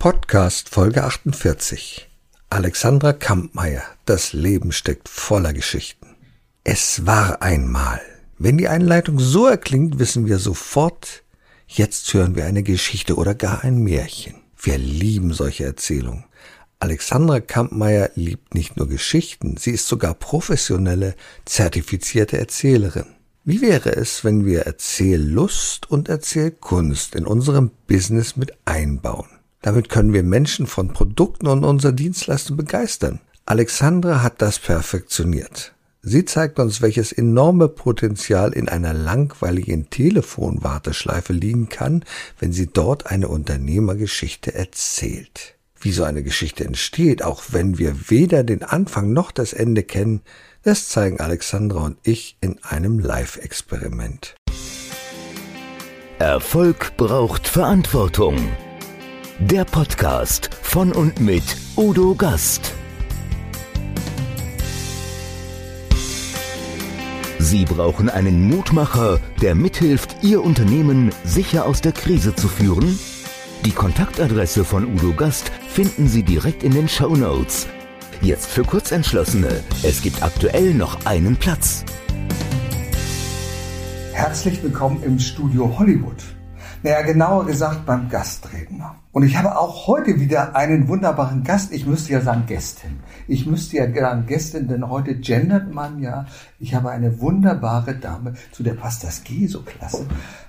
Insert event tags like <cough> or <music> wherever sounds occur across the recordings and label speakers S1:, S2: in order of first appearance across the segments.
S1: Podcast Folge 48. Alexandra Kampmeier. Das Leben steckt voller Geschichten. Es war einmal. Wenn die Einleitung so erklingt, wissen wir sofort, jetzt hören wir eine Geschichte oder gar ein Märchen. Wir lieben solche Erzählungen. Alexandra Kampmeier liebt nicht nur Geschichten, sie ist sogar professionelle, zertifizierte Erzählerin. Wie wäre es, wenn wir Erzähllust und Erzählkunst in unserem Business mit einbauen? Damit können wir Menschen von Produkten und unserer Dienstleistung begeistern. Alexandra hat das perfektioniert. Sie zeigt uns, welches enorme Potenzial in einer langweiligen Telefonwarteschleife liegen kann, wenn sie dort eine Unternehmergeschichte erzählt. Wie so eine Geschichte entsteht, auch wenn wir weder den Anfang noch das Ende kennen, das zeigen Alexandra und ich in einem Live-Experiment.
S2: Erfolg braucht Verantwortung. Der Podcast von und mit Udo Gast. Sie brauchen einen Mutmacher, der mithilft, Ihr Unternehmen sicher aus der Krise zu führen? Die Kontaktadresse von Udo Gast finden Sie direkt in den Show Notes. Jetzt für Kurzentschlossene. Es gibt aktuell noch einen Platz.
S1: Herzlich willkommen im Studio Hollywood. Naja, genauer gesagt beim Gastredner. Und ich habe auch heute wieder einen wunderbaren Gast. Ich müsste ja sagen Gästin. Ich müsste ja sagen Gästin, denn heute gendert man ja. Ich habe eine wunderbare Dame, zu der passt das G so klasse,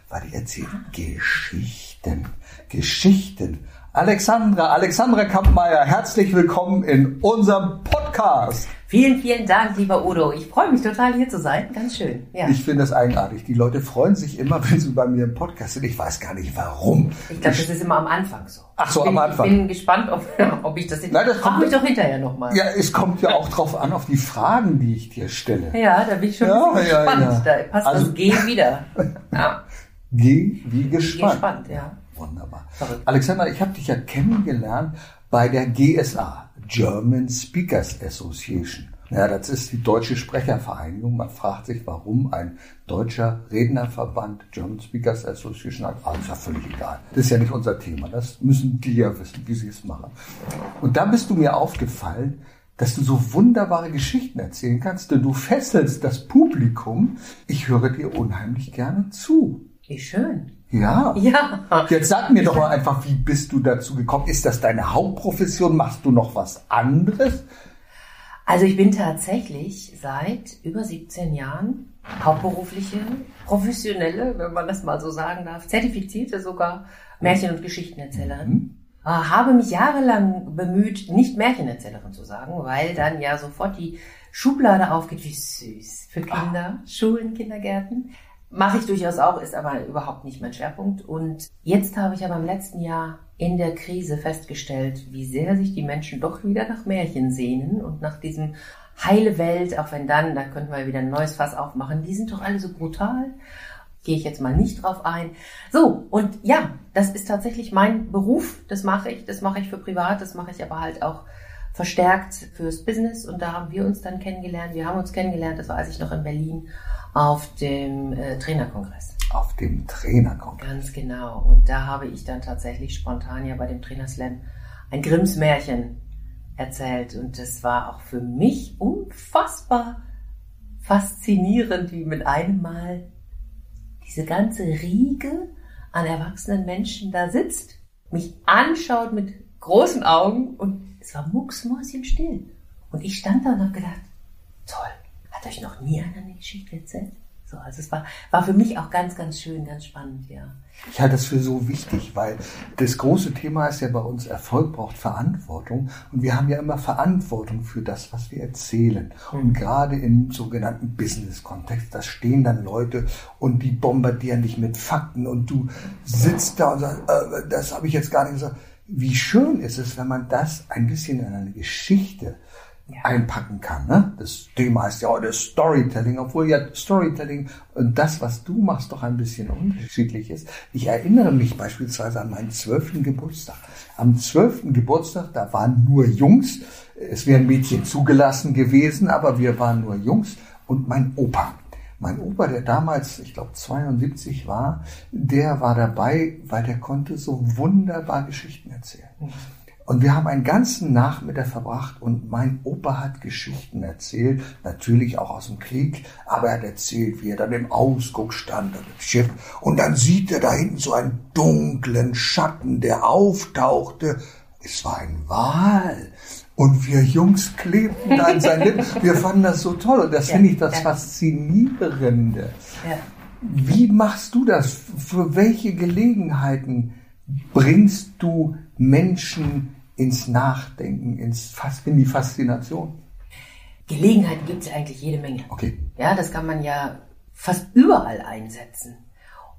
S1: weil die erzählt Geschichten. Geschichten. Alexandra, Alexandra Kampmeier, herzlich willkommen in unserem Podcast.
S3: Vielen, vielen Dank, lieber Udo. Ich freue mich total hier zu sein. Ganz schön.
S1: Ja. Ich finde das eigenartig. Die Leute freuen sich immer, <laughs> wenn sie bei mir im Podcast sind. Ich weiß gar nicht warum.
S3: Ich glaube, das ist immer am Anfang so.
S1: Ach so,
S3: bin,
S1: am Anfang.
S3: Ich bin gespannt, ob, <laughs> ob ich das. Nein, das kommt mich doch hinterher nochmal.
S1: Ja, es kommt ja auch drauf an, auf die Fragen, die ich dir stelle.
S3: Ja, da bin ich schon ja, ja, gespannt. Ja. Da passt also, das G wieder. <laughs>
S1: Ja. G wie gespannt.
S3: Gespannt, ja.
S1: Wunderbar. Alexander, ich habe dich ja kennengelernt bei der GSA, German Speakers Association. Ja, das ist die deutsche Sprechervereinigung. Man fragt sich, warum ein deutscher Rednerverband, German Speakers Association, hat. Ah, ist ja völlig egal. Das ist ja nicht unser Thema. Das müssen die ja wissen, wie sie es machen. Und da bist du mir aufgefallen, dass du so wunderbare Geschichten erzählen kannst, denn du fesselst das Publikum. Ich höre dir unheimlich gerne zu.
S3: Wie schön.
S1: Ja.
S3: Ja.
S1: Jetzt sag mir doch mal einfach, wie bist du dazu gekommen? Ist das deine Hauptprofession? Machst du noch was anderes?
S3: Also ich bin tatsächlich seit über 17 Jahren hauptberufliche, professionelle, wenn man das mal so sagen darf, zertifizierte sogar Märchen- und Geschichtenerzählerin. Mhm. Äh, habe mich jahrelang bemüht, nicht Märchenerzählerin zu sagen, weil dann ja sofort die Schublade aufgeht, wie süß für Kinder, ah. Schulen, Kindergärten. Mache ich durchaus auch, ist aber überhaupt nicht mein Schwerpunkt. Und jetzt habe ich aber im letzten Jahr in der Krise festgestellt, wie sehr sich die Menschen doch wieder nach Märchen sehnen und nach diesem heile Welt, auch wenn dann, da könnten wir wieder ein neues Fass aufmachen, die sind doch alle so brutal. Gehe ich jetzt mal nicht drauf ein. So, und ja, das ist tatsächlich mein Beruf, das mache ich, das mache ich für privat, das mache ich aber halt auch verstärkt fürs Business und da haben wir uns dann kennengelernt. Wir haben uns kennengelernt, das war als ich noch in Berlin auf dem äh, Trainerkongress.
S1: Auf dem Trainerkongress.
S3: Ganz genau. Und da habe ich dann tatsächlich spontan ja bei dem Trainerslam ein Grimms Märchen erzählt. Und das war auch für mich unfassbar faszinierend, wie mit einem Mal diese ganze Riege an erwachsenen Menschen da sitzt, mich anschaut mit großen Augen und es war mucksmäuschenstill. Und ich stand da und habe gedacht, toll, hat euch noch nie einer eine Geschichte erzählt? So, also es war, war für mich auch ganz, ganz schön, ganz spannend, ja.
S1: Ich halte das für so wichtig, weil das große Thema ist ja bei uns, Erfolg braucht Verantwortung. Und wir haben ja immer Verantwortung für das, was wir erzählen. Mhm. Und gerade im sogenannten Business-Kontext, da stehen dann Leute und die bombardieren dich mit Fakten und du sitzt da und sagst, äh, das habe ich jetzt gar nicht gesagt. Wie schön ist es, wenn man das ein bisschen in eine Geschichte ja. einpacken kann. Ne? Das Thema heißt ja heute Storytelling, obwohl ja Storytelling und das, was du machst, doch ein bisschen unterschiedlich ist. Ich erinnere mich beispielsweise an meinen zwölften Geburtstag. Am zwölften Geburtstag, da waren nur Jungs. Es wären Mädchen zugelassen gewesen, aber wir waren nur Jungs. Und mein Opa, Mein Opa, der damals, ich glaube 72 war, der war dabei, weil der konnte so wunderbar Geschichten erzählen. Und wir haben einen ganzen Nachmittag verbracht und mein Opa hat Geschichten erzählt, natürlich auch aus dem Krieg, aber er hat erzählt, wie er dann im Ausguck stand an dem Schiff und dann sieht er da hinten so einen dunklen Schatten, der auftauchte. Es war ein Wal. Und wir Jungs klebten da an seinen Lippen. <laughs> Wir fanden das so toll und das ja, finde ich das ja. Faszinierende. Ja. Wie machst du das? Für welche Gelegenheiten bringst du Menschen ins Nachdenken, ins, in die Faszination?
S3: Gelegenheiten gibt es ja eigentlich jede Menge.
S1: Okay.
S3: Ja, das kann man ja fast überall einsetzen.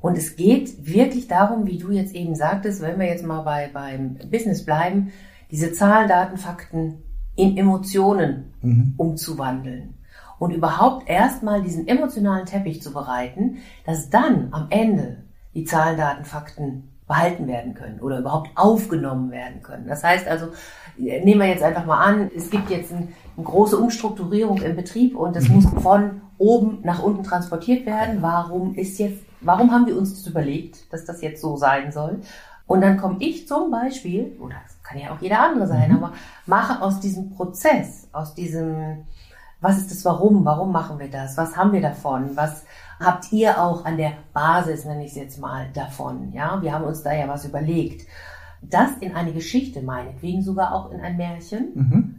S3: Und es geht wirklich darum, wie du jetzt eben sagtest, wenn wir jetzt mal bei, beim Business bleiben, diese Zahlen, Daten, Fakten in Emotionen mhm. umzuwandeln. Und überhaupt erstmal diesen emotionalen Teppich zu bereiten, dass dann am Ende die Zahlen, Daten, Fakten behalten werden können oder überhaupt aufgenommen werden können. Das heißt also, nehmen wir jetzt einfach mal an, es gibt jetzt ein, eine große Umstrukturierung im Betrieb und das mhm. muss von oben nach unten transportiert werden. Warum ist jetzt, warum haben wir uns das überlegt, dass das jetzt so sein soll? Und dann komme ich zum Beispiel, oder das kann ja auch jeder andere sein, mhm. aber mache aus diesem Prozess, aus diesem, was ist das Warum, warum machen wir das, was haben wir davon, was habt ihr auch an der Basis, nenne ich es jetzt mal, davon. Ja, wir haben uns da ja was überlegt. Das in eine Geschichte, meinetwegen sogar auch in ein Märchen. Mhm.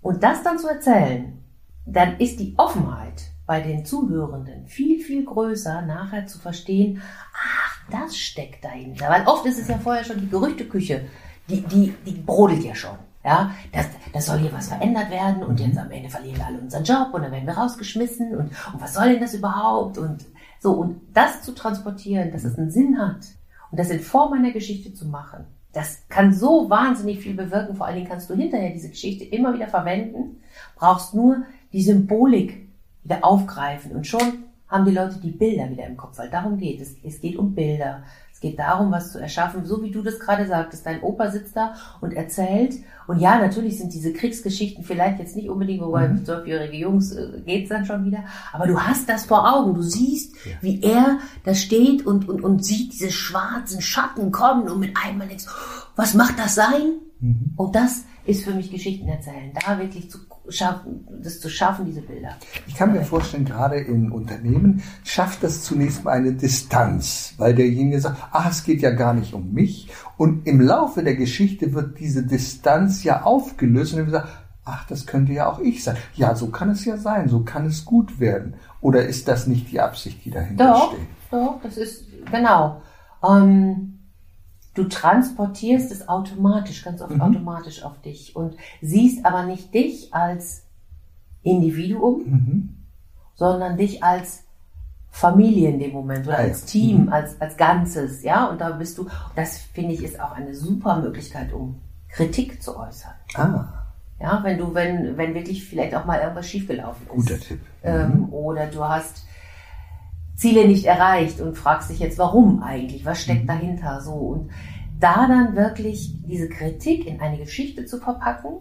S3: Und das dann zu erzählen, dann ist die Offenheit bei den Zuhörenden viel, viel größer, nachher zu verstehen, ach, das steckt dahinter. Weil oft ist es ja vorher schon die Gerüchteküche, die, die, die brodelt ja schon. Ja, das, das soll hier was verändert werden und jetzt am Ende verlieren wir alle unseren Job und dann werden wir rausgeschmissen und, und was soll denn das überhaupt? Und so, und das zu transportieren, dass es einen Sinn hat und das in Form einer Geschichte zu machen, das kann so wahnsinnig viel bewirken. Vor allen Dingen kannst du hinterher diese Geschichte immer wieder verwenden, brauchst nur die Symbolik wieder aufgreifen und schon haben die Leute die Bilder wieder im Kopf, weil darum geht es. Es geht um Bilder. Es geht darum, was zu erschaffen, so wie du das gerade sagtest. Dein Opa sitzt da und erzählt. Und ja, natürlich sind diese Kriegsgeschichten vielleicht jetzt nicht unbedingt, wobei mhm. zwölfjährige Jungs äh, geht's dann schon wieder. Aber du hast das vor Augen. Du siehst, ja. wie er da steht und, und, und sieht diese schwarzen Schatten kommen und mit einmal denkst, was macht das sein? Mhm. Und das ist für mich Geschichten erzählen. Da wirklich zu schaffen, das zu schaffen, diese Bilder.
S1: Ich kann mir vorstellen, gerade in Unternehmen schafft das zunächst mal eine Distanz, weil derjenige sagt, ach, es geht ja gar nicht um mich. Und im Laufe der Geschichte wird diese Distanz ja aufgelöst und er sagt, ach, das könnte ja auch ich sein. Ja, so kann es ja sein, so kann es gut werden. Oder ist das nicht die Absicht, die dahinter
S3: doch,
S1: steht?
S3: Doch, das ist, genau. Ähm, Du transportierst es automatisch, ganz oft mhm. automatisch auf dich und siehst aber nicht dich als Individuum, mhm. sondern dich als Familie in dem Moment oder als Team, mhm. als, als Ganzes, ja, und da bist du, das finde ich ist auch eine super Möglichkeit, um Kritik zu äußern.
S1: Ah.
S3: Ja, wenn du, wenn, wenn wirklich vielleicht auch mal irgendwas schiefgelaufen ist.
S1: Guter Tipp.
S3: Ähm, mhm. oder du hast Ziele nicht erreicht und fragst dich jetzt, warum eigentlich? Was steckt mhm. dahinter? So und da dann wirklich diese Kritik in eine Geschichte zu verpacken,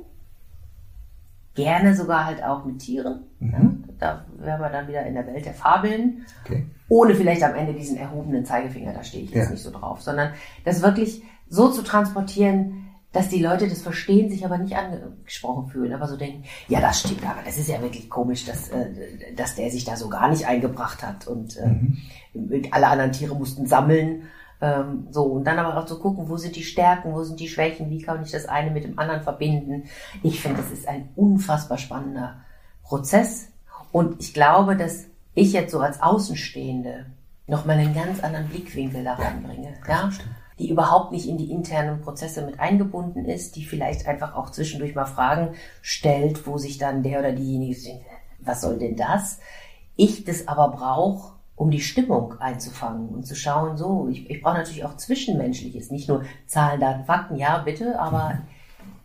S3: gerne sogar halt auch mit Tieren. Mhm. Ja, da wären wir dann wieder in der Welt der Fabeln. Okay. Ohne vielleicht am Ende diesen erhobenen Zeigefinger, da stehe ich jetzt ja. nicht so drauf, sondern das wirklich so zu transportieren, dass die Leute das verstehen, sich aber nicht angesprochen fühlen, aber so denken, ja, das stimmt, aber das ist ja wirklich komisch, dass, äh, dass der sich da so gar nicht eingebracht hat und äh, mhm. alle anderen Tiere mussten sammeln. Ähm, so, und dann aber auch zu gucken, wo sind die Stärken, wo sind die Schwächen, wie kann ich das eine mit dem anderen verbinden. Ich finde, das ist ein unfassbar spannender Prozess. Und ich glaube, dass ich jetzt so als Außenstehende nochmal einen ganz anderen Blickwinkel da reinbringe. Ja? ja? Die überhaupt nicht in die internen Prozesse mit eingebunden ist, die vielleicht einfach auch zwischendurch mal Fragen stellt, wo sich dann der oder diejenige denkt, was soll denn das? Ich das aber brauche, um die Stimmung einzufangen und zu schauen, so, ich, ich brauche natürlich auch Zwischenmenschliches, nicht nur Zahlen, Daten, Fakten, ja, bitte, aber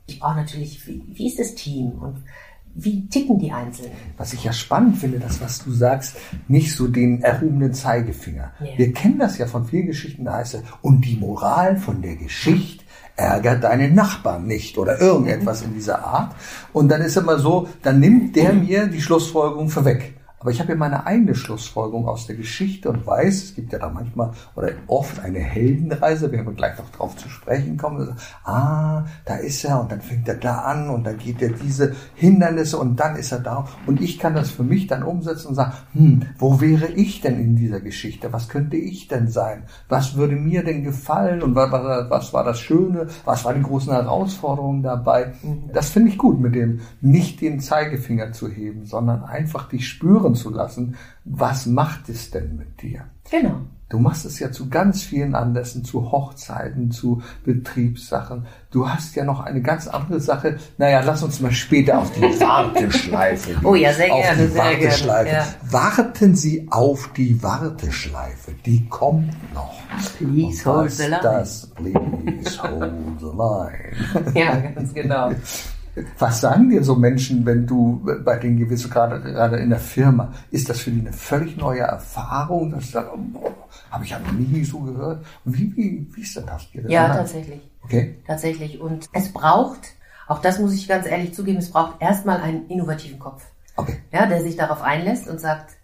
S3: ich brauche natürlich, wie, wie ist das Team und wie ticken die Einzelnen?
S1: Was ich ja spannend finde, das, was du sagst, nicht so den erhobenen Zeigefinger. Yeah. Wir kennen das ja von vielen Geschichten, da heißt es, und die Moral von der Geschichte ärgert deinen Nachbarn nicht oder irgendetwas in dieser Art. Und dann ist immer so, dann nimmt der mir die Schlussfolgerung vorweg. Aber ich habe ja meine eigene Schlussfolgerung aus der Geschichte und weiß, es gibt ja da manchmal oder oft eine Heldenreise, wir werden gleich noch drauf zu sprechen kommen. Also, ah, da ist er und dann fängt er da an und dann geht er diese Hindernisse und dann ist er da. Und ich kann das für mich dann umsetzen und sagen, hm, wo wäre ich denn in dieser Geschichte? Was könnte ich denn sein? Was würde mir denn gefallen? Und was war, was war das Schöne? Was waren die großen Herausforderungen dabei? Mhm. Das finde ich gut, mit dem nicht den Zeigefinger zu heben, sondern einfach dich spüren hören zu lassen, was macht es denn mit dir?
S3: Genau.
S1: Du machst es ja zu ganz vielen Anlässen, zu Hochzeiten, zu Betriebssachen. Du hast ja noch eine ganz andere Sache. Naja, lass uns mal später auf die Warteschleife
S3: gehen. <laughs> Oh ja, sehr
S1: auf
S3: gerne.
S1: Die sehr Warteschleife. Gerne. Ja. Warten Sie auf die Warteschleife. Die kommt noch.
S3: Please hold the line.
S1: Das, please hold the line. <laughs>
S3: ja, ganz genau. <laughs>
S1: Was sagen dir so Menschen, wenn du bei denen gewesen gerade gerade in der Firma? Ist das für die eine völlig neue Erfahrung? Das oh, habe ich ja noch nie so gehört. Wie, wie, wie ist denn das?
S3: Ja, tatsächlich. Okay. Tatsächlich. Und es braucht, auch das muss ich ganz ehrlich zugeben, es braucht erstmal einen innovativen Kopf. Okay. Ja, der sich darauf einlässt und sagt,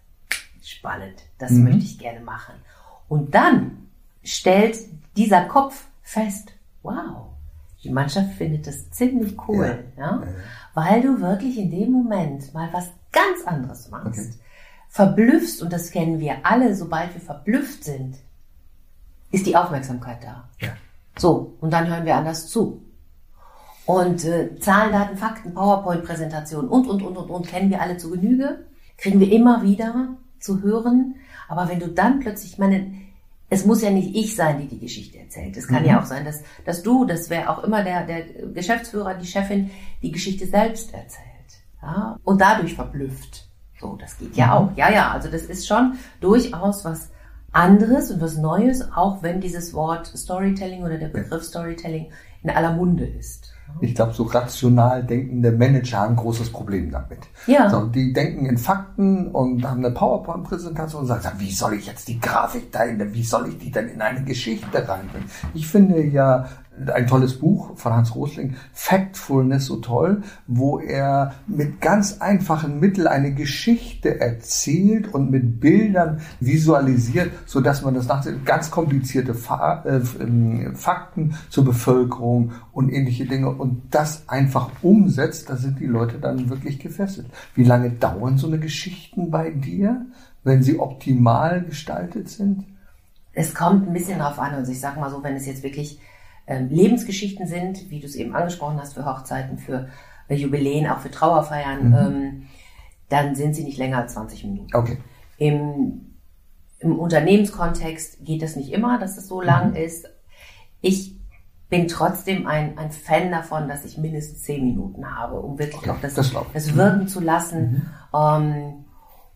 S3: spannend, das mhm. möchte ich gerne machen. Und dann stellt dieser Kopf fest, wow, die Mannschaft findet das ziemlich cool, ja. ja? weil du wirklich in dem Moment mal was ganz anderes machst. Okay. Verblüffst, und das kennen wir alle, sobald wir verblüfft sind, ist die Aufmerksamkeit da. Ja. So, und dann hören wir anders zu. Und äh, Zahlen, Daten, Fakten, PowerPoint-Präsentationen und, und, und, und, und, kennen wir alle zu Genüge, kriegen wir immer wieder zu hören. Aber wenn du dann plötzlich, meine, es muss ja nicht ich sein, die die Geschichte erzählt. Es kann mhm. ja auch sein, dass, dass du, das wäre auch immer der, der Geschäftsführer, die Chefin, die Geschichte selbst erzählt. Ja? Und dadurch verblüfft. So, das geht ja mhm. auch. Ja, ja, also das ist schon durchaus was anderes und was Neues, auch wenn dieses Wort Storytelling oder der Begriff Storytelling in aller Munde ist.
S1: Ich glaube, so rational denkende Manager haben ein großes Problem damit. Ja. So, die denken in Fakten und haben eine PowerPoint-Präsentation und sagen, wie soll ich jetzt die Grafik da in, wie soll ich die denn in eine Geschichte reinbringen? Ich finde ja, ein tolles Buch von Hans Rosling, Factfulness, so toll, wo er mit ganz einfachen Mitteln eine Geschichte erzählt und mit Bildern visualisiert, so dass man das nach ganz komplizierte äh, ähm, Fakten zur Bevölkerung und ähnliche Dinge und das einfach umsetzt, da sind die Leute dann wirklich gefesselt. Wie lange dauern so eine Geschichten bei dir, wenn sie optimal gestaltet sind?
S3: Es kommt ein bisschen drauf an. Also ich sag mal so, wenn es jetzt wirklich Lebensgeschichten sind, wie du es eben angesprochen hast, für Hochzeiten, für Jubiläen, auch für Trauerfeiern, mhm. ähm, dann sind sie nicht länger als 20 Minuten.
S1: Okay.
S3: Im, Im Unternehmenskontext geht das nicht immer, dass es so lang mhm. ist. Ich bin trotzdem ein, ein Fan davon, dass ich mindestens 10 Minuten habe, um wirklich okay, auch das, das, das wirken mhm. zu lassen. Mhm. Ähm,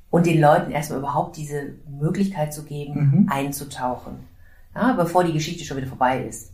S3: und den Leuten erstmal überhaupt diese Möglichkeit zu geben, mhm. einzutauchen, ja, bevor die Geschichte schon wieder vorbei ist.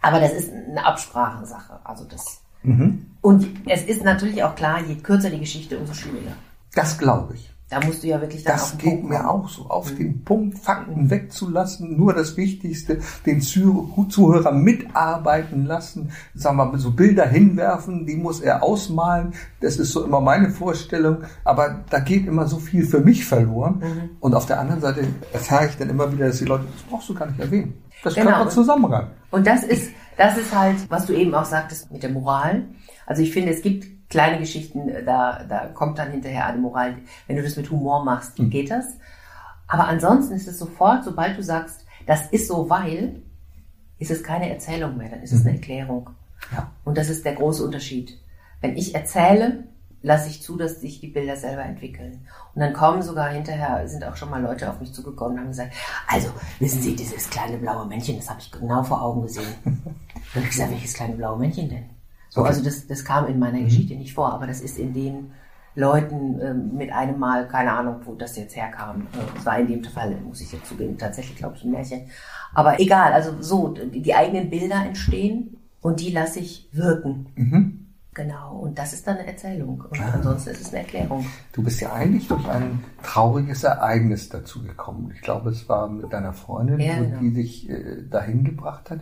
S3: Aber das ist eine Absprachensache. Also das. Mhm. Und es ist natürlich auch klar, je kürzer die Geschichte, umso schwieriger.
S1: Das glaube ich.
S3: Da musst du ja wirklich dann
S1: Das geht Punkt mir auch so, auf mhm. den Punkt Fakten mhm. wegzulassen, nur das Wichtigste, den Zuhörer mitarbeiten lassen, sagen wir mal, so Bilder hinwerfen, die muss er ausmalen. Das ist so immer meine Vorstellung. Aber da geht immer so viel für mich verloren. Mhm. Und auf der anderen Seite erfahre ich dann immer wieder, dass die Leute, das brauchst du gar nicht erwähnen. Das genau. kann man zusammenreimen.
S3: Und das ist, das ist halt, was du eben auch sagtest mit der Moral. Also ich finde, es gibt kleine Geschichten, da, da kommt dann hinterher eine Moral. Wenn du das mit Humor machst, mhm. geht das. Aber ansonsten ist es sofort, sobald du sagst, das ist so, weil, ist es keine Erzählung mehr, dann ist es eine mhm. Erklärung. Ja. Und das ist der große Unterschied. Wenn ich erzähle, lasse ich zu, dass sich die Bilder selber entwickeln. Und dann kommen sogar hinterher, sind auch schon mal Leute auf mich zugekommen und haben gesagt, also, wissen Sie, dieses kleine blaue Männchen, das habe ich genau vor Augen gesehen. Habe ich gesagt, welches kleine blaue Männchen denn? So, okay. also das, das kam in meiner mhm. Geschichte nicht vor, aber das ist in den Leuten äh, mit einem Mal, keine Ahnung, wo das jetzt herkam. Äh, es war in dem Fall, muss ich jetzt zugeben, tatsächlich, glaube ich, ein Märchen. Aber egal, also so, die, die eigenen Bilder entstehen und die lasse ich wirken. Mhm. Genau, und das ist dann eine Erzählung. Und ah. ansonsten ist es eine Erklärung.
S1: Du bist ja eigentlich durch ein trauriges Ereignis dazu gekommen. Ich glaube, es war mit deiner Freundin, ja, genau. die dich äh, dahin gebracht hat.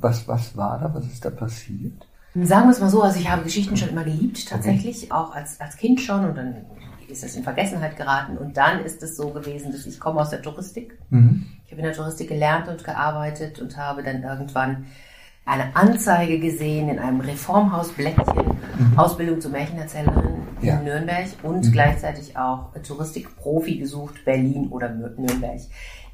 S1: Was, was war da? Was ist da passiert?
S3: Sagen wir es mal so, also ich habe Geschichten schon immer geliebt, tatsächlich, okay. auch als, als Kind schon und dann ist das in Vergessenheit geraten. Und dann ist es so gewesen, dass ich komme aus der Touristik.
S1: Mhm.
S3: Ich habe in der Touristik gelernt und gearbeitet und habe dann irgendwann eine Anzeige gesehen in einem Reformhausblättchen, Ausbildung zur Märchenerzählerin
S1: Ja.
S3: in Nürnberg und gleichzeitig auch Touristikprofi gesucht, Berlin oder Nür- Nürnberg.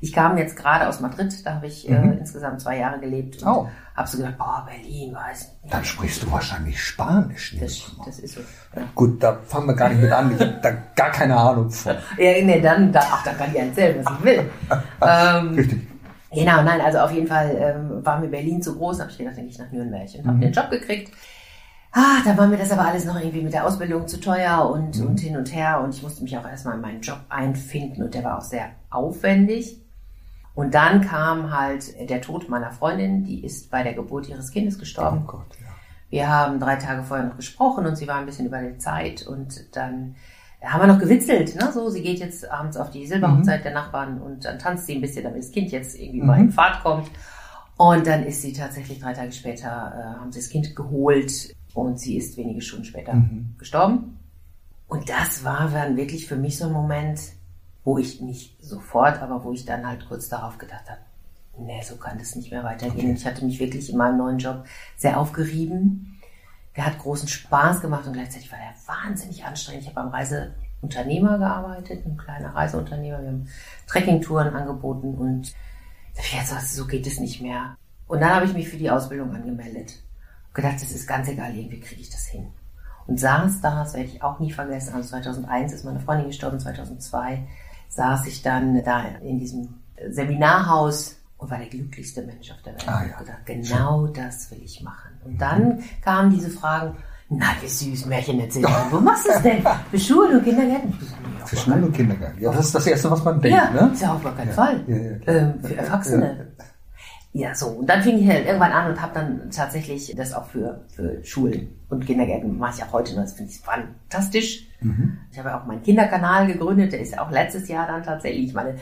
S3: Ich kam jetzt gerade aus Madrid, da habe ich äh, insgesamt zwei Jahre gelebt und
S1: Oh.
S3: habe so gedacht, oh, Berlin, weiß nicht.
S1: Dann sprichst du wahrscheinlich Spanisch.
S3: Das, das ist so. Ja.
S1: Gut, da fangen wir gar nicht mit an. Ich habe da gar keine Ahnung von.
S3: Ja, nee, dann, da, ach, dann kann ich erzählen, was ich will. <laughs> ähm,
S1: Richtig.
S3: Genau, nein, also auf jeden Fall ähm, war mir Berlin zu groß, habe ich gedacht, dann gehe ich nach Nürnberg und habe den Job gekriegt. Ah, da war mir das aber alles noch irgendwie mit der Ausbildung zu teuer und, und hin und her und ich musste mich auch erstmal in meinen Job einfinden und der war auch sehr aufwendig. Und dann kam halt der Tod meiner Freundin, die ist bei der Geburt ihres Kindes
S1: Oh
S3: gestorben.
S1: Gott, ja.
S3: Wir haben drei Tage vorher noch gesprochen und sie war ein bisschen über die Zeit und dann haben wir noch gewitzelt, ne? So, sie geht jetzt abends auf die Silberhochzeit der Nachbarn und dann tanzt sie ein bisschen, damit das Kind jetzt irgendwie mal in Fahrt kommt. Und dann ist sie tatsächlich drei Tage später, äh, haben sie das Kind geholt und sie ist wenige Stunden später gestorben. Und das war dann wirklich für mich so ein Moment, wo ich nicht sofort, aber wo ich dann halt kurz darauf gedacht habe, nee, so kann das nicht mehr weitergehen. Und Ich hatte mich wirklich in meinem neuen Job sehr aufgerieben. Der hat großen Spaß gemacht und gleichzeitig war der wahnsinnig anstrengend. Ich habe beim Reiseunternehmer gearbeitet, ein kleiner Reiseunternehmer. Wir haben Trekkingtouren angeboten und ich jetzt so geht es nicht mehr. Und dann habe ich mich für die Ausbildung angemeldet. Hab gedacht, das ist ganz egal, irgendwie kriege ich das hin. Und saß da, das werde ich auch nie vergessen, also 2001 ist meine Freundin gestorben, 2002 saß ich dann da in diesem Seminarhaus und war der glücklichste Mensch auf der Welt.
S1: Ah,
S3: Ich
S1: ja.
S3: hab gedacht, genau das will ich machen. Und dann kamen diese Fragen, na, wie süß, Märchen erzählen. Wo machst du es denn? Für Schulen und Kindergärten?
S1: Für
S3: gar
S1: Schule und Kindergarten. Ja, das ist das Erste, was man denkt,
S3: ja,
S1: ne?
S3: ist ja auf gar keinen Fall.
S1: Ja, klar.
S3: ähm, für Erwachsene. Ja. so. Und dann fing ich halt irgendwann an und habe dann tatsächlich das auch für, für Schulen und Kindergärten mache ich auch heute noch. Das finde ich fantastisch.
S1: Mhm.
S3: Ich habe ja auch meinen Kinderkanal gegründet. Der ist auch letztes Jahr dann tatsächlich. Ich meine,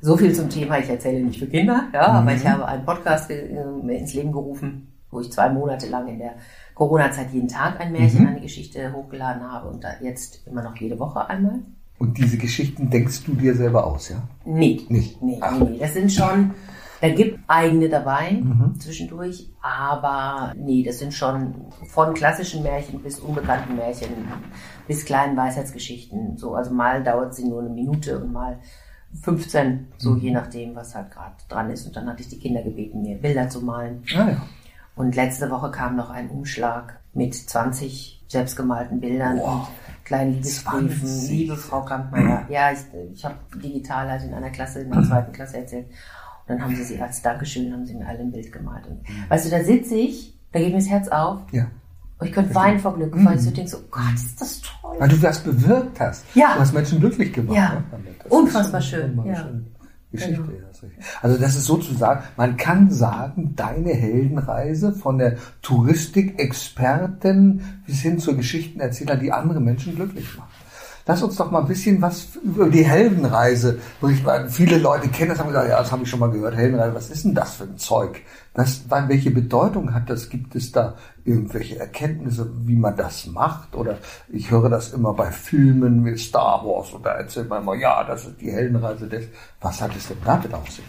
S3: so viel zum Thema. Ich erzähle nicht für Kinder, ja, aber
S1: Mhm.
S3: ich habe einen Podcast äh, ins Leben gerufen, wo ich zwei Monate lang in der Corona-Zeit jeden Tag ein Märchen,
S1: Mhm.
S3: eine Geschichte hochgeladen habe und jetzt immer noch jede Woche einmal.
S1: Und diese Geschichten denkst du dir selber aus, ja?
S3: Nee.
S1: Nicht?
S3: Nee,
S1: Ach.
S3: nee, nee. Das sind schon, da gibt eigene dabei
S1: Mhm.
S3: zwischendurch, aber nee, das sind schon von klassischen Märchen bis unbekannten Märchen bis kleinen Weisheitsgeschichten. So, also mal dauert sie nur eine Minute und mal 15, so
S1: Mhm.
S3: je nachdem, was halt gerade dran ist. Und dann hatte ich die Kinder gebeten, mir Bilder zu malen.
S1: Ah ja.
S3: Und letzte Woche kam noch ein Umschlag mit 20 selbstgemalten Bildern
S1: Wow.
S3: und kleinen Liebesbriefen.
S1: 20.
S3: Liebe Frau Kampmeier. Ja, ich, ich habe digital halt in einer Klasse, in der zweiten Klasse erzählt. Und dann haben sie sie als Dankeschön, haben sie mir alle ein Bild gemalt. Und, weißt du, da sitze ich, da geht mir das Herz auf
S1: Ja.
S3: und ich könnte weinen vor Glück, weil ich so denke, so, Gott, ist das toll.
S1: Weil du das bewirkt hast.
S3: Ja.
S1: Du hast Menschen glücklich gemacht.
S3: Ja.
S1: ne,
S3: Unfassbar schön, ja.
S1: schöne Geschichte.
S3: Genau.
S1: ja. Also das ist sozusagen, man kann sagen, deine Heldenreise von der Touristikexpertin bis hin zur Geschichtenerzähler, die andere Menschen glücklich macht. Lass uns doch mal ein bisschen was über die Heldenreise berichten. Weil Viele Leute kennen das, haben gesagt, ja, das habe ich schon mal gehört. Heldenreise, was ist denn das für ein Zeug? Das, welche Bedeutung hat das? Gibt es da irgendwelche Erkenntnisse, wie man das macht? Oder ich höre das immer bei Filmen wie Star Wars und da erzählt man immer, ja, das ist die Heldenreise des. Was hat es denn damit auf sich?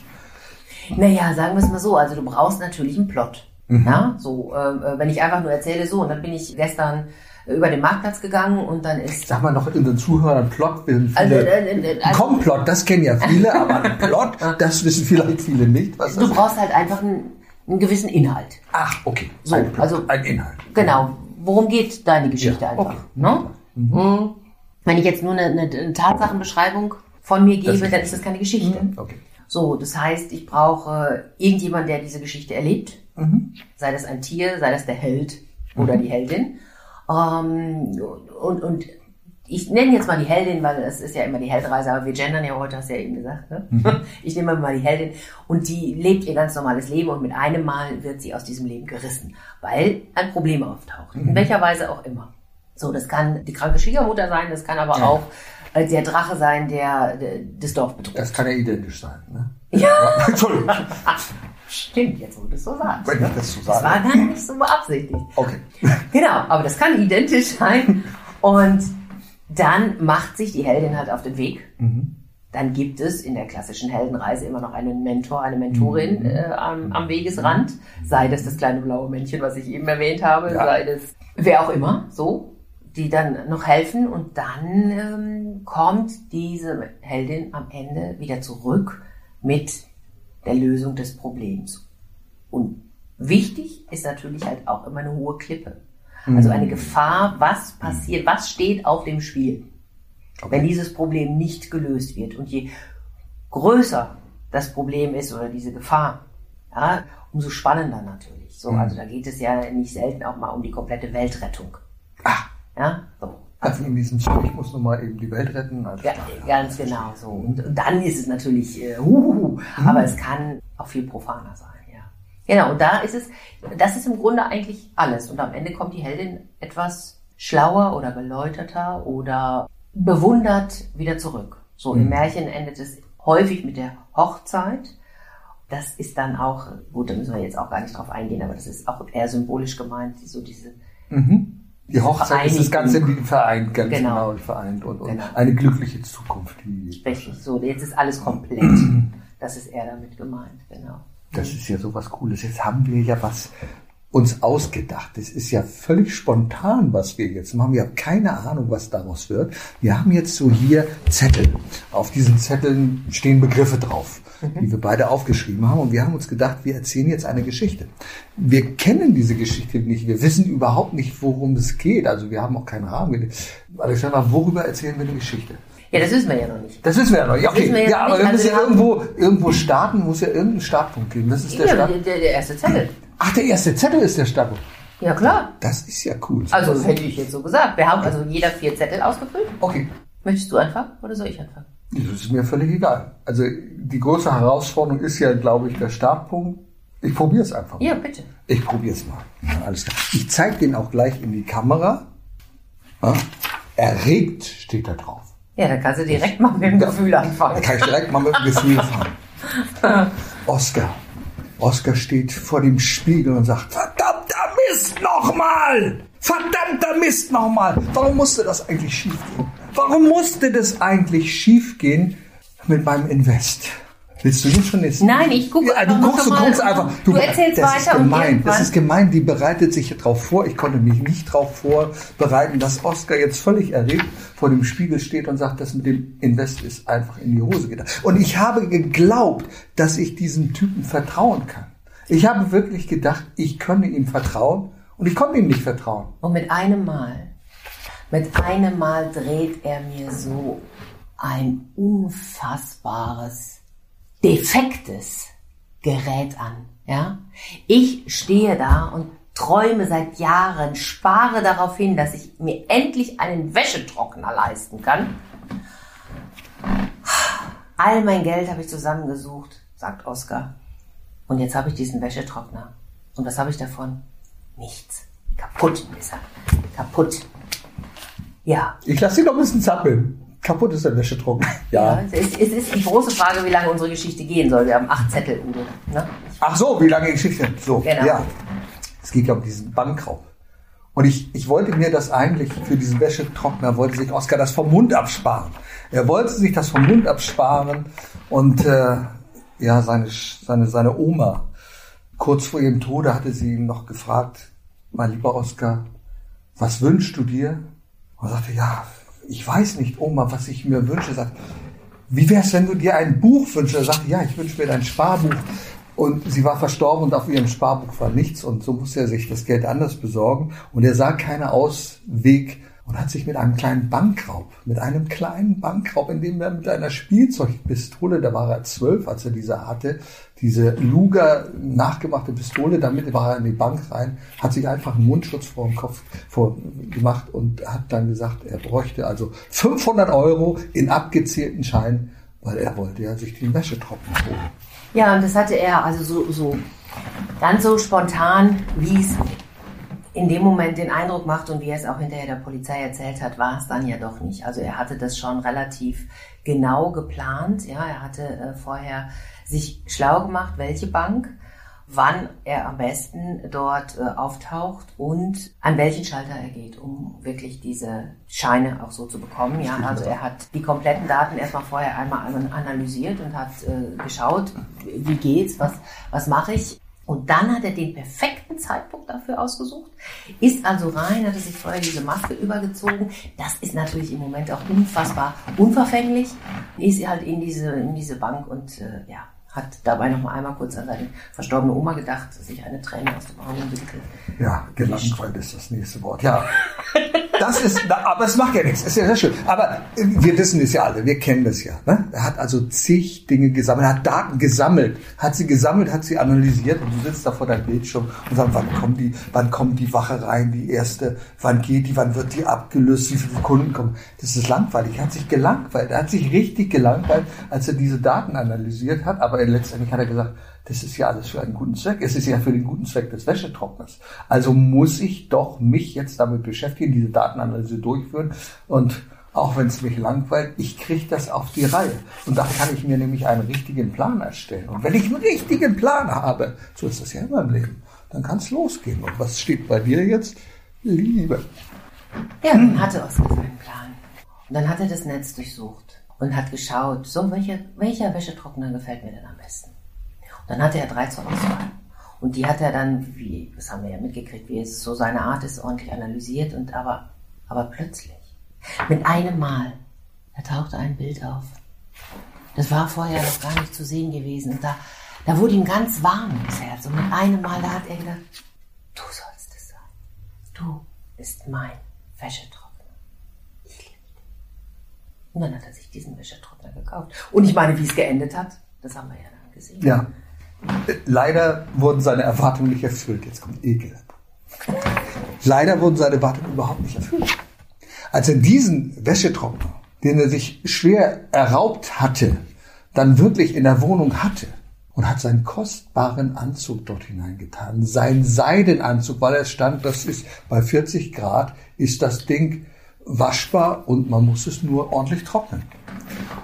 S3: Naja, sagen wir es mal so, also du brauchst natürlich einen Plot.
S1: Mhm.
S3: Ja, so, äh, wenn ich einfach nur erzähle, so, und dann bin ich gestern über den Marktplatz gegangen und dann ist
S1: Sag mal noch in den Zuhörern Plot,
S3: Also,
S1: viele.
S3: äh, äh, also-
S1: Komplott, das kennen ja viele, <laughs> aber ein Plot, das wissen vielleicht viele nicht. Was
S3: du brauchst halt einfach einen, einen gewissen Inhalt.
S1: Ach, okay.
S3: So,
S1: ein Plot,
S3: also-
S1: ein Inhalt.
S3: Genau. Worum geht deine Geschichte
S1: Ja,
S3: einfach?
S1: okay.
S3: Ne? Mhm. Wenn ich jetzt nur eine, eine, Tatsachenbeschreibung von mir gebe, dann ist das keine Geschichte.
S1: Okay.
S3: So, das heißt, ich brauche irgendjemand, der diese Geschichte erlebt. Sei das ein Tier, sei das der Held oder die Heldin. Ähm, und, und ich nenne jetzt mal die Heldin, weil es ist ja immer die Heldreise, aber wir gendern ja heute, hast du ja eben gesagt. Ne? <laughs> Ich nehme mal die Heldin und die lebt ihr ganz normales Leben und mit einem Mal wird sie aus diesem Leben gerissen, weil ein Problem auftaucht. In welcher Weise auch immer. So, das kann die kranke Schwiegermutter sein, das kann aber
S1: Ja.
S3: auch äh, der Drache sein, der, der das Dorf bedroht.
S1: Das kann ja identisch sein. Ne?
S3: Ja. <laughs>
S1: Entschuldigung, <laughs>
S3: Stimmt, jetzt wo du es so sagst.
S1: wenn ich das so
S3: Das war
S1: sage.
S3: gar nicht so beabsichtigt.
S1: Okay. <laughs>
S3: Genau, aber das kann identisch sein. Und Dann macht sich die Heldin halt auf den Weg. Dann gibt es in der klassischen Heldenreise immer noch einen Mentor, eine Mentorin
S1: Mhm.
S3: äh, am, am Wegesrand. Sei das das kleine blaue Männchen, was ich eben erwähnt habe,
S1: Ja.
S3: sei das wer auch immer, so, die dann noch helfen. Und dann ähm, kommt diese Heldin am Ende wieder zurück mit der Lösung des Problems. Und wichtig ist natürlich halt auch immer eine hohe Klippe. Also eine Gefahr, was passiert, was steht auf dem Spiel, wenn dieses Problem nicht gelöst wird. Und je größer das Problem ist oder diese Gefahr, ja, umso spannender natürlich. So, also da geht es ja nicht selten auch mal um die komplette Weltrettung.
S1: Ah,
S3: Ja, so.
S1: Also in diesem Spiel, ich muss nun mal eben die Welt retten. Also,
S3: Ja, ganz genau so. Und, und dann ist es natürlich, äh, huhuhu, aber es kann auch viel profaner sein, ja. Genau, und da ist es, das ist im Grunde eigentlich alles. Und am Ende kommt die Heldin etwas schlauer oder geläuterter oder bewundert wieder zurück. So im Märchen endet es häufig mit der Hochzeit. Das ist dann auch, gut, da müssen wir jetzt auch gar nicht drauf eingehen, aber das ist auch eher symbolisch gemeint, so diese
S1: Die Hochzeit ist das Ganze
S3: Vereinigung.
S1: vereint, ganz
S3: Genau.
S1: genau, vereint und, und
S3: Genau.
S1: eine glückliche Zukunft.
S3: Richtig, so, jetzt ist alles komplett. <clears throat> Das ist eher damit gemeint, genau.
S1: das ist ja so was Cooles. Jetzt haben wir ja was uns ausgedacht. Das ist ja völlig spontan, was wir jetzt machen. Wir haben keine Ahnung, was daraus wird. Wir haben jetzt so hier Zettel. Auf diesen Zetteln stehen Begriffe drauf, die wir beide aufgeschrieben haben. Und wir haben uns gedacht, wir erzählen jetzt eine Geschichte. Wir kennen diese Geschichte nicht. Wir wissen überhaupt nicht, worum es geht. Also wir haben auch keinen Rahmen. Alexander, worüber erzählen wir eine Geschichte?
S3: Ja, das wissen wir ja noch nicht.
S1: Das wissen wir ja noch.
S3: Wir
S1: okay.
S3: jetzt
S1: Ja, aber
S3: nicht.
S1: wir müssen
S3: Also
S1: ja
S3: wir
S1: irgendwo, irgendwo starten, muss ja irgendeinen Startpunkt geben. Das ist der
S3: Ja,
S1: Start.
S3: der, der erste Zettel.
S1: Ach, der erste Zettel ist der Startpunkt.
S3: Ja, klar.
S1: Das ist ja cool.
S3: Also hätte ich jetzt so gesagt. Wir haben also jeder vier Zettel ausgefüllt.
S1: Okay.
S3: Möchtest du anfangen oder soll ich anfangen?
S1: Das ist mir völlig egal. Also die große Herausforderung ist ja, glaube ich, der Startpunkt. Ich probiere es einfach.
S3: Ja, bitte.
S1: Ich probiere es mal. Ja, alles klar. Ich zeige den auch gleich in die Kamera. Ja. Erregt steht da drauf.
S3: Ja, dann kannst du direkt mal mit dem Gefühl
S1: Da
S3: anfangen.
S1: kann ich direkt mal mit dem Gefühl fahren. <laughs> Oscar. Oscar steht vor dem Spiegel und sagt, verdammter Mist nochmal! Verdammter Mist nochmal! Warum musste das eigentlich schiefgehen? Warum musste das eigentlich schiefgehen mit meinem Invest? Willst du jetzt schon jetzt?
S3: Nein, ich gucke
S1: ja,
S3: einfach
S1: du guckst, du guckst einfach.
S3: Du erzählst
S1: das ist
S3: weiter und
S1: gemein. Das ist gemein. Die bereitet sich darauf vor. Ich konnte mich nicht darauf vorbereiten, dass Oscar jetzt völlig erregt vor dem Spiegel steht und sagt, das mit dem Invest ist einfach in die Hose gegangen. Und ich habe geglaubt, dass ich diesem Typen vertrauen kann. Ich habe wirklich gedacht, ich könne ihm vertrauen und ich konnte ihm nicht vertrauen.
S3: Und mit einem Mal, mit einem Mal dreht er mir so ein unfassbares, defektes Gerät an. Ja? Ich stehe da und träume seit Jahren, spare darauf hin, dass ich mir endlich einen Wäschetrockner leisten kann. All mein Geld habe ich zusammengesucht, sagt Oskar. Und jetzt habe ich diesen Wäschetrockner. Und was habe ich davon? Nichts. Kaputt ist er. Kaputt. Ja.
S1: Ich lasse ihn noch ein bisschen zappeln. Kaputt ist der Wäschetrockner. Ja. <laughs>
S3: ja. Es, ist, es ist die große Frage, wie lange unsere Geschichte gehen soll. Wir haben acht Zettel, Udo. Ne?
S1: Ach so, wie lange die Geschichte? So,
S3: Genau.
S1: ja. Es geht ja um diesen Bankraub. Und ich, ich wollte mir das eigentlich für diesen Wäschetrockner, wollte sich Oskar das vom Mund absparen. Er wollte sich das vom Mund absparen und äh, ja, seine, seine, seine Oma, kurz vor ihrem Tode hatte sie ihn noch gefragt, mein lieber Oskar, was wünschst du dir? Und er sagte, ja, ich weiß nicht, Oma, was ich mir wünsche. Sagt, wie wär's, wenn du dir ein Buch wünschst? Er sagte, ja, ich wünsche mir dein Sparbuch. Und sie war verstorben und auf ihrem Sparbuch war nichts und so musste er sich das Geld anders besorgen und er sah keinen Ausweg und hat sich mit einem kleinen Bankraub, mit einem kleinen Bankraub, in dem er mit einer Spielzeugpistole, da war er zwölf, als er diese hatte, diese Luger nachgemachte Pistole, damit war er in die Bank rein, hat sich einfach einen Mundschutz vor dem Kopf vor, gemacht und hat dann gesagt, er bräuchte also 500 Euro in abgezählten Scheinen, weil er wollte ja sich den Wäschetrockner holen.
S3: Ja, und das hatte er also so, so ganz so spontan, wie es in dem Moment den Eindruck macht und wie er es auch hinterher der Polizei erzählt hat, war es dann ja doch nicht. Also er hatte das schon relativ genau geplant. Ja, er hatte äh, vorher sich schlau gemacht, welche Bank wann er am besten dort äh, auftaucht und an welchen Schalter er geht, um wirklich diese Scheine auch so zu bekommen. Ja, also er hat die kompletten Daten erstmal vorher einmal analysiert und hat äh, geschaut, wie geht's, was, was mache ich. Und dann hat er den perfekten Zeitpunkt dafür ausgesucht, ist also rein, hatte sich vorher diese Maske übergezogen. Das ist natürlich im Moment auch unfassbar unverfänglich. Ist halt in diese, in diese Bank und äh, ja, hat dabei noch mal einmal kurz an seine verstorbene Oma gedacht, sich eine Träne aus dem Auge entwickelt.
S1: Ja, gelangweilt ist das nächste Wort. Ja, das ist, aber es macht ja nichts. Ist ja sehr schön. Aber wir wissen es ja alle, wir kennen das ja. Ne? Er hat also zig Dinge gesammelt, hat Daten gesammelt, hat sie gesammelt, hat sie analysiert und du sitzt da vor deinem Bildschirm und sagst, wann kommt die, wann kommt die Wache rein, die erste, wann geht die, wann wird die abgelöst, wie viele Kunden kommen. Das ist langweilig. Er hat sich gelangweilt. Er hat sich richtig gelangweilt, als er diese Daten analysiert hat, aber letztendlich hat er gesagt, das ist ja alles für einen guten Zweck. Es ist ja für den guten Zweck des Wäschetrockners. Also muss ich doch mich jetzt damit beschäftigen, diese Datenanalyse durchführen und auch wenn es mich langweilt, ich kriege das auf die Reihe. Und da kann ich mir nämlich einen richtigen Plan erstellen. Und wenn ich einen richtigen Plan habe, so ist das ja immer im Leben, dann kann es losgehen. Und was steht bei dir jetzt? Liebe.
S3: Dann hatte Oskar seinen Plan. Und dann hat er das Netz durchsucht und hat geschaut, so welcher, welcher Wäschetrockner gefällt mir denn am besten. Und dann hatte er drei zur Auswahl. Und die hat er dann, wie, das haben wir ja mitgekriegt, wie es so seine Art ist, ordentlich analysiert und aber, aber plötzlich, mit einem Mal, da tauchte ein Bild auf. Das war vorher noch gar nicht zu sehen gewesen. Und da, da wurde ihm ganz warm ums Herz. Und mit einem Mal, da hat er gedacht, du sollst es sein. Du bist mein Wäschetrockner. Und dann hat er sich diesen Wäschetrockner gekauft. Und ich meine, wie es geendet hat, das haben wir ja dann gesehen.
S1: Ja. Leider wurden seine Erwartungen nicht erfüllt. Jetzt kommt Ekel. Leider wurden seine Erwartungen überhaupt nicht erfüllt. Als er diesen Wäschetrockner, den er sich schwer erraubt hatte, dann wirklich in der Wohnung hatte und hat seinen kostbaren Anzug dort hineingetan, seinen Seidenanzug, weil er stand, das ist bei 40 Grad, ist das Ding waschbar und man muss es nur ordentlich trocknen.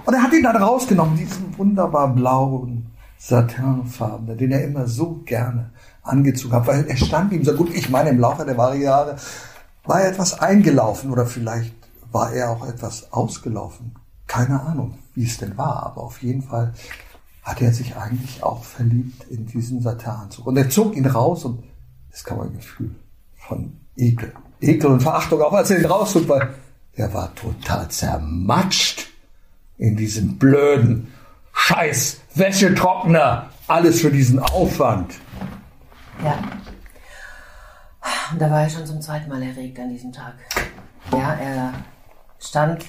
S1: Und er hat ihn dann rausgenommen, diesen wunderbar blauen Satinfarben, den er immer so gerne angezogen hat, weil er stand ihm so gut. Ich meine, im Laufe der Jahre war er etwas eingelaufen oder vielleicht war er auch etwas ausgelaufen. Keine Ahnung, wie es denn war, aber auf jeden Fall hat er sich eigentlich auch verliebt in diesen Satinanzug. Und er zog ihn raus und es kam ein Gefühl von Ekel Ekel und Verachtung, auch als er ihn rauszog, weil er war total zermatscht in diesem blöden Scheiß Wäschetrockner. Alles für diesen Aufwand.
S3: Ja. Und da war er schon zum zweiten Mal erregt an diesem Tag. Ja, er stand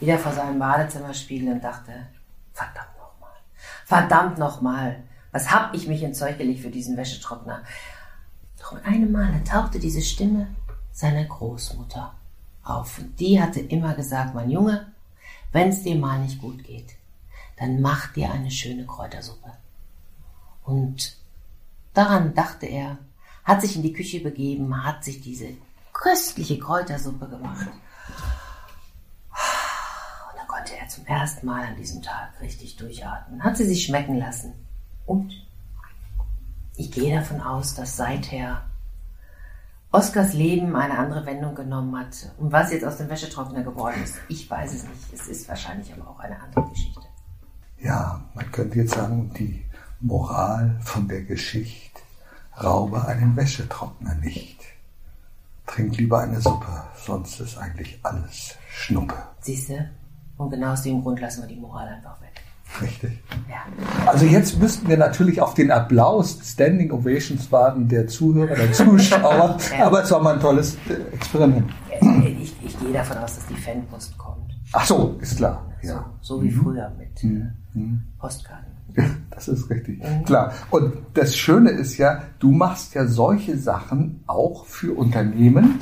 S3: wieder vor seinem Badezimmerspiegel und dachte, verdammt nochmal, verdammt nochmal, was hab ich mich entzeugt für diesen Wäschetrockner? Doch mit einem Mal tauchte diese Stimme seiner Großmutter auf. Und die hatte immer gesagt, mein Junge, wenn es dir mal nicht gut geht, dann mach dir eine schöne Kräutersuppe. Und daran dachte er, hat sich in die Küche begeben, hat sich diese köstliche Kräutersuppe gemacht. Und dann konnte er zum ersten Mal an diesem Tag richtig durchatmen, hat sie sich schmecken lassen. Und ich gehe davon aus, dass seither Oskars Leben eine andere Wendung genommen hat. Und was jetzt aus dem Wäschetrockner geworden ist, ich weiß es nicht. Es ist wahrscheinlich aber auch eine andere Geschichte.
S1: Ja, man könnte jetzt sagen, die Moral von der Geschichte, raube einen Wäschetrockner nicht. Trink lieber eine Suppe, sonst ist eigentlich alles Schnuppe.
S3: Siehst du? Und genau aus dem Grund lassen wir die Moral einfach weg.
S1: Richtig. Ja. Also jetzt müssten wir natürlich auf den Applaus, Standing Ovations warten der Zuhörer, der Zuschauer. <laughs> ja. Aber es war mal ein tolles äh, Experiment.
S3: Ich, ich, gehe davon aus, dass die Fanpost kommt.
S1: Ach so, ist klar. Ja.
S3: So, so wie mhm. früher mit äh, mhm. Postkarten.
S1: Das ist richtig. Mhm. Klar. Und das Schöne ist ja, du machst ja solche Sachen auch für Unternehmen,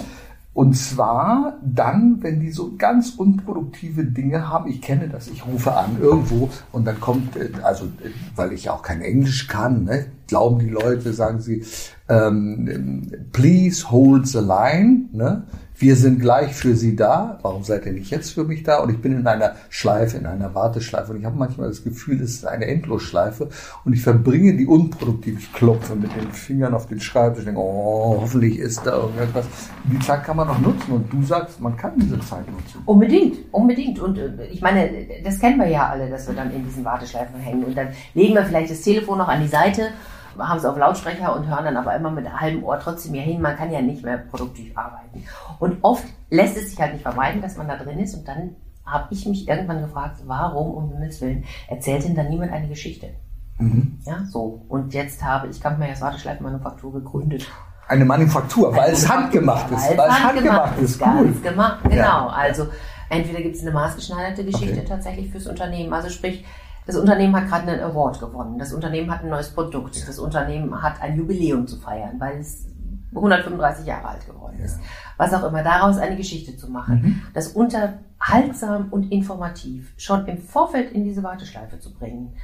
S1: und zwar dann, wenn die so ganz unproduktive Dinge haben. Ich kenne das. Ich rufe an irgendwo und dann kommt, äh, also weil ich auch kein Englisch kann, ne? Glauben die Leute, sagen sie, ähm, please hold the line. Ne? wir sind gleich für Sie da, warum seid ihr nicht jetzt für mich da? Und ich bin in einer Schleife, in einer Warteschleife und ich habe manchmal das Gefühl, es ist eine Endlosschleife und ich verbringe die unproduktiv, ich klopfe mit den Fingern auf den Schreibtisch, ich denke, oh, hoffentlich ist da irgendetwas. Die Zeit kann man noch nutzen und du sagst, man kann diese Zeit nutzen.
S3: Unbedingt, unbedingt. Und äh, ich meine, das kennen wir ja alle, dass wir dann in diesen Warteschleifen hängen und dann legen wir vielleicht das Telefon noch an die Seite haben es auf Lautsprecher und hören dann aber immer mit halbem Ohr trotzdem hier hin. Man kann ja nicht mehr produktiv arbeiten. Und oft lässt es sich halt nicht vermeiden, dass man da drin ist. Und dann habe ich mich irgendwann gefragt, warum um Himmels Willen erzählt denn da niemand eine Geschichte? Mhm. Ja, so. Und jetzt habe ich Kampmeyers Warteschleifenmanufaktur gegründet.
S1: Eine Manufaktur, weil es handgemacht ist.
S3: Weil es handgemacht ist. Ganz gemacht, genau. Ja. Also entweder gibt es eine maßgeschneiderte Geschichte okay. tatsächlich fürs Unternehmen. Also sprich, das Unternehmen hat gerade einen Award gewonnen. Das Unternehmen hat ein neues Produkt. Das Unternehmen hat ein Jubiläum zu feiern, weil es 135 Jahre alt geworden ist. Was auch immer, daraus eine Geschichte zu machen. Mhm. Das unterhaltsam und informativ schon im Vorfeld in diese Warteschleife zu bringen,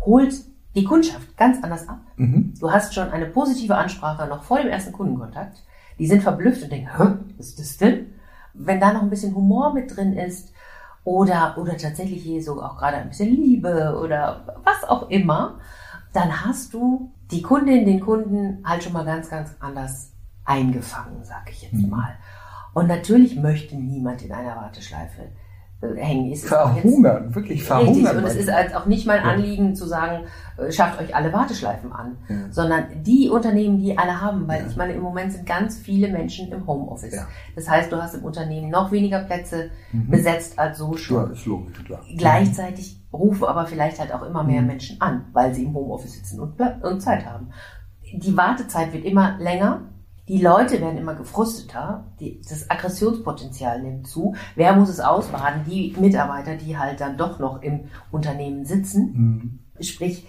S3: holt die Kundschaft ganz anders ab. Mhm. Du hast schon eine positive Ansprache noch vor dem ersten Kundenkontakt. Die sind verblüfft und denken, Hä, was ist das denn? Wenn da noch ein bisschen Humor mit drin ist, oder, oder tatsächlich hier so auch gerade ein bisschen Liebe oder was auch immer, dann hast du die Kundin, den Kunden halt schon mal ganz, ganz anders eingefangen, sag ich jetzt mhm. mal. Und natürlich möchte niemand in einer Warteschleife hängen ist.
S1: Verhungern, wirklich verhungern. Richtig,
S3: und es ist halt auch nicht mein Anliegen ja. zu sagen, äh, schafft euch alle Warteschleifen an, ja. sondern die Unternehmen, die alle haben, weil ja. ich meine, im Moment sind ganz viele Menschen im Homeoffice. Das heißt, du hast im Unternehmen noch weniger Plätze mhm. besetzt als so schon.
S1: Ja, ist logisch, klar.
S3: Gleichzeitig rufen aber vielleicht halt auch immer mehr mhm. Menschen an, weil sie im Homeoffice sitzen und, und Zeit haben. Die Wartezeit wird immer länger die Leute werden immer gefrusteter, die, das Aggressionspotenzial nimmt zu. Wer muss es ausbaden? Die Mitarbeiter, die halt dann doch noch im Unternehmen sitzen. Mhm. Sprich,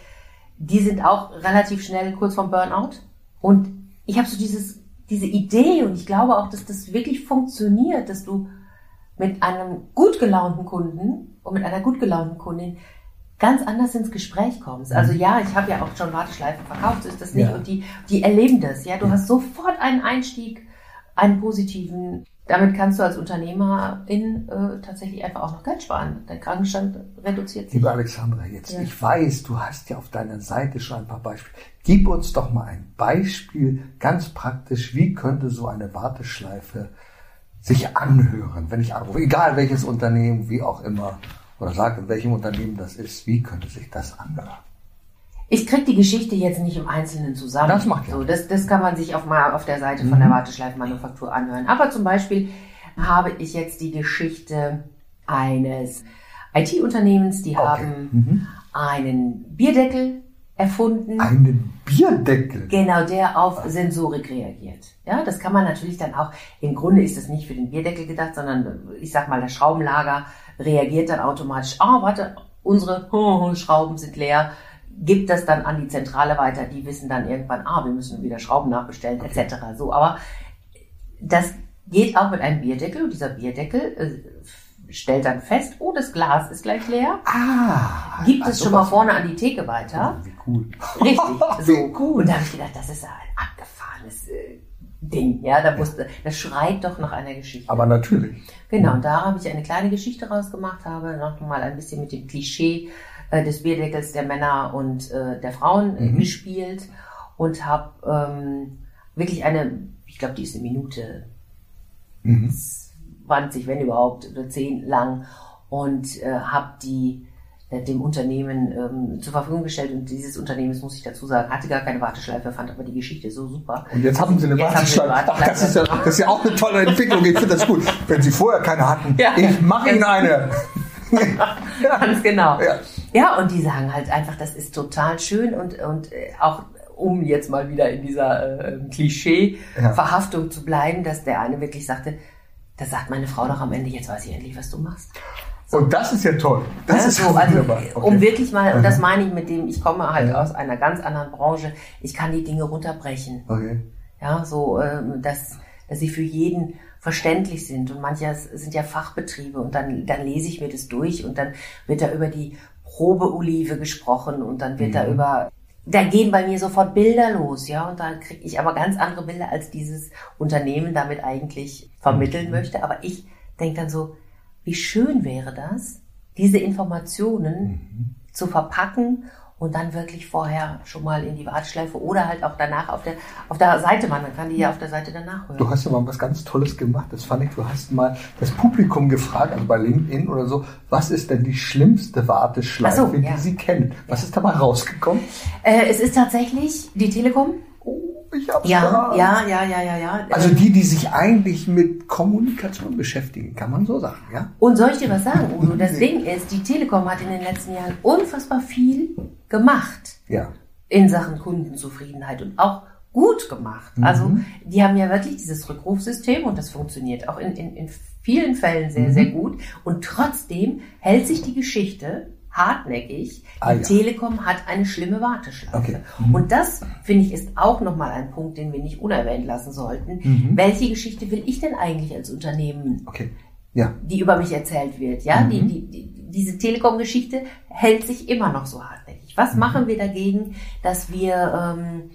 S3: die sind auch relativ schnell kurz vom Burnout. Und ich habe so dieses, diese Idee und ich glaube auch, dass das wirklich funktioniert, dass du mit einem gut gelaunten Kunden und mit einer gut gelaunten Kundin ganz anders ins Gespräch kommst. Also mhm. ja, ich habe ja auch schon Warteschleifen verkauft, so ist das nicht. Ja. Und die, die erleben das. Ja, du ja. hast sofort einen Einstieg, einen positiven. Damit kannst du als Unternehmerin äh, tatsächlich einfach auch noch Geld sparen. Dein Krankenstand reduziert sich.
S1: Liebe Alexandra, jetzt, ja. ich weiß, du hast ja auf deiner Seite schon ein paar Beispiele. Gib uns doch mal ein Beispiel, ganz praktisch, wie könnte so eine Warteschleife sich anhören, wenn ich anrufe, egal welches Unternehmen, wie auch immer oder sagt, in welchem Unternehmen das ist, wie könnte sich das anhören?
S3: Ich kriege die Geschichte jetzt nicht im Einzelnen zusammen.
S1: Das macht ja.
S3: So, das, das kann man sich auch mal auf der Seite von der mhm. Warteschleifenmanufaktur anhören. Aber zum Beispiel habe ich jetzt die Geschichte eines IT-Unternehmens, die okay. haben mhm. einen Bierdeckel erfunden.
S1: Einen Bierdeckel?
S3: Genau, der auf Sensorik reagiert. Ja, das kann man natürlich dann auch, im Grunde ist das nicht für den Bierdeckel gedacht, sondern ich sag mal, das Schraubenlager reagiert dann automatisch, ah, oh, warte, unsere <laughs> Schrauben sind leer, gibt das dann an die Zentrale weiter, die wissen dann irgendwann, ah, wir müssen wieder Schrauben nachbestellen, okay. etc. So, aber das geht auch mit einem Bierdeckel und dieser Bierdeckel äh, stellt dann fest, oh, das Glas ist gleich leer.
S1: Ah,
S3: gibt es schon mal vorne an die Theke weiter.
S1: Wie cool.
S3: Richtig. <laughs> So. Cool. Und da habe ich gedacht, das ist ein abgefahrenes äh, Ding. Ja, da wusste, das schreit doch nach einer Geschichte.
S1: Aber natürlich.
S3: Genau, und da habe ich eine kleine Geschichte rausgemacht, habe noch mal ein bisschen mit dem Klischee äh, des Bierdeckels der Männer und äh, der Frauen äh, mhm. gespielt und habe ähm, wirklich eine, ich glaube, die ist eine Minute mhm. 20, wenn überhaupt, oder 10 lang und äh, habe die dem Unternehmen ähm, zur Verfügung gestellt und dieses Unternehmen, muss ich dazu sagen, hatte gar keine Warteschleife, fand aber die Geschichte so super.
S1: Und jetzt haben sie eine Warteschleife. Ach, das, ist ja, das ist ja auch eine tolle Entwicklung. Ich finde das gut. Wenn sie vorher keine hatten, ja, ich mache ihnen eine. <laughs>
S3: Ganz genau. Ja. ja, und die sagen halt einfach, das ist total schön und, und äh, auch um jetzt mal wieder in dieser äh, Klischee-Verhaftung ja. zu bleiben, dass der eine wirklich sagte, da sagt meine Frau doch am Ende, jetzt weiß ich endlich, was du machst.
S1: Und das ist ja toll. Das
S3: ja, ist so, also, okay. Um wirklich mal, und das meine ich mit dem, ich komme halt ja. aus einer ganz anderen Branche, ich kann die Dinge runterbrechen.
S1: Okay.
S3: Ja, so, ähm, dass, dass sie für jeden verständlich sind. Und manche sind ja Fachbetriebe und dann, dann lese ich mir das durch und dann wird da über die Probeolive gesprochen und dann wird mhm. da über da gehen bei mir sofort Bilder los, ja, und da kriege ich aber ganz andere Bilder, als dieses Unternehmen damit eigentlich vermitteln mhm. möchte. Aber ich denke dann so, wie schön wäre das, diese Informationen mhm. zu verpacken und dann wirklich vorher schon mal in die Warteschleife oder halt auch danach auf der, auf der Seite man, dann kann die ja auf der Seite danach hören.
S1: Du hast ja mal was ganz Tolles gemacht, das fand ich, du hast mal das Publikum gefragt, also bei LinkedIn oder so, was ist denn die schlimmste Warteschleife, so, ja. die sie kennen? Was ist dabei rausgekommen?
S3: Äh, es ist tatsächlich die Telekom.
S1: Ich hab's
S3: ja, da. ja, ja, ja, ja, ja.
S1: Also die, die sich eigentlich mit Kommunikation beschäftigen, kann man so sagen, ja?
S3: Und soll ich dir was sagen, Udo? Das Ding ist, die Telekom hat in den letzten Jahren unfassbar viel gemacht.
S1: Ja.
S3: In Sachen Kundenzufriedenheit und auch gut gemacht. Mhm. Also die haben ja wirklich dieses Rückrufsystem und das funktioniert auch in, in, in vielen Fällen sehr, mhm. sehr gut. Und trotzdem hält sich die Geschichte hartnäckig. Die ah, ja. Telekom hat eine schlimme Warteschleife. Okay. Mhm. Und das, finde ich, ist auch nochmal ein Punkt, den wir nicht unerwähnt lassen sollten. Mhm. Welche Geschichte will ich denn eigentlich als Unternehmen,
S1: okay. ja.
S3: die über mich erzählt wird? Ja, mhm. die, die, die, diese Telekom-Geschichte hält sich immer noch so hartnäckig. Was mhm. machen wir dagegen, dass wir, ähm,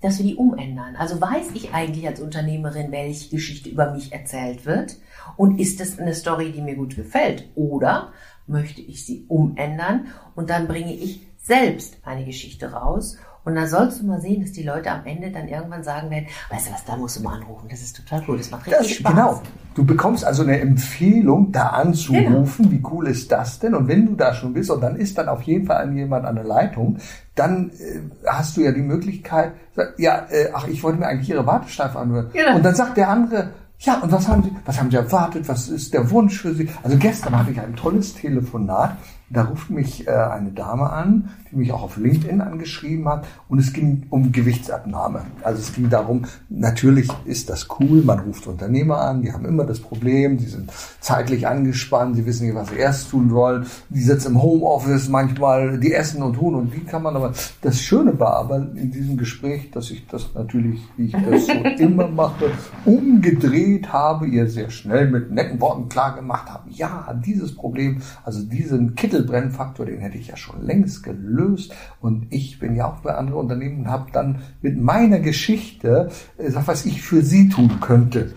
S3: dass wir die umändern? Also weiß ich eigentlich als Unternehmerin, welche Geschichte über mich erzählt wird? Und ist das eine Story, die mir gut gefällt? Oder möchte ich sie umändern und dann bringe ich selbst eine Geschichte raus. Und dann sollst du mal sehen, dass die Leute am Ende dann irgendwann sagen werden, weißt du was, da musst du mal anrufen, das ist total cool, das macht richtig das, Spaß. Genau,
S1: du bekommst also eine Empfehlung, da anzurufen, genau. wie cool ist das denn? Und wenn du da schon bist und dann ist dann auf jeden Fall jemand an der Leitung, dann äh, hast du ja die Möglichkeit, ja, äh, ach, ich wollte mir eigentlich ihre Warteschleife anhören. Genau. Und dann sagt der andere, ja, und was haben Sie, was haben Sie erwartet? Was ist der Wunsch für Sie? Also gestern hatte ich ein tolles Telefonat da ruft mich äh, eine Dame an, die mich auch auf LinkedIn angeschrieben hat. Und es ging um Gewichtsabnahme. Also es ging darum, natürlich ist das cool, man ruft Unternehmer an, die haben immer das Problem, die sind zeitlich angespannt, sie wissen nicht, was sie erst tun sollen, die sitzen im Homeoffice manchmal, die essen und tun und wie kann man. Aber, das Schöne war aber in diesem Gespräch, dass ich das natürlich, wie ich das so <laughs> immer mache, umgedreht habe, ihr sehr schnell mit netten Worten klar gemacht habe, ja, dieses Problem, also diesen Kittel Brennfaktor, den hätte ich ja schon längst gelöst. Und ich bin ja auch bei anderen Unternehmen und habe dann mit meiner Geschichte, äh, was ich für sie tun könnte.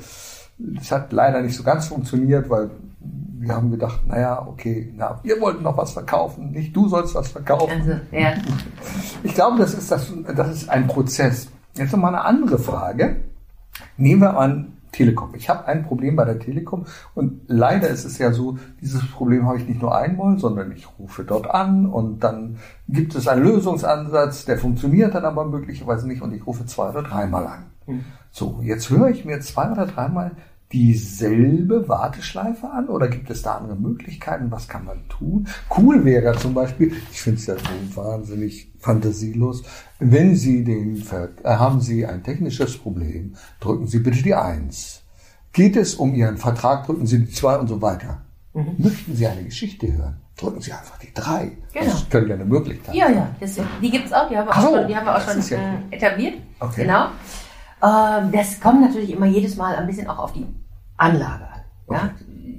S1: Das hat leider nicht so ganz funktioniert, weil wir haben gedacht, naja, okay, na, wir wollten noch was verkaufen, nicht du sollst was verkaufen. Also, ja. Ich glaube, das ist, das, das ist ein Prozess. Jetzt noch mal eine andere Frage. Nehmen wir an, Telekom. Ich habe ein Problem bei der Telekom und leider ist es ja so, dieses Problem habe ich nicht nur einmal, sondern ich rufe dort an und dann gibt es einen Lösungsansatz, der funktioniert dann aber möglicherweise nicht und ich rufe zwei oder dreimal an. Mhm. So, jetzt höre ich mir zwei oder dreimal dieselbe Warteschleife an oder gibt es da andere Möglichkeiten? Was kann man tun? Cool wäre zum Beispiel, ich finde es ja so wahnsinnig fantasielos, wenn Sie den, Ver äh, haben Sie ein technisches Problem, drücken Sie bitte die Eins. Geht es um Ihren Vertrag, drücken Sie die zwei und so weiter. Mhm. Möchten Sie eine Geschichte hören? Drücken Sie einfach die drei. Genau. Das könnte ja eine Möglichkeit
S3: Ja, ja, das, die gibt es auch, die haben wir auch so, schon, die haben wir auch schon ja äh, etabliert. Okay. Genau. Ähm, das kommt natürlich immer jedes Mal ein bisschen auch auf die Anlage an. Okay. Ja?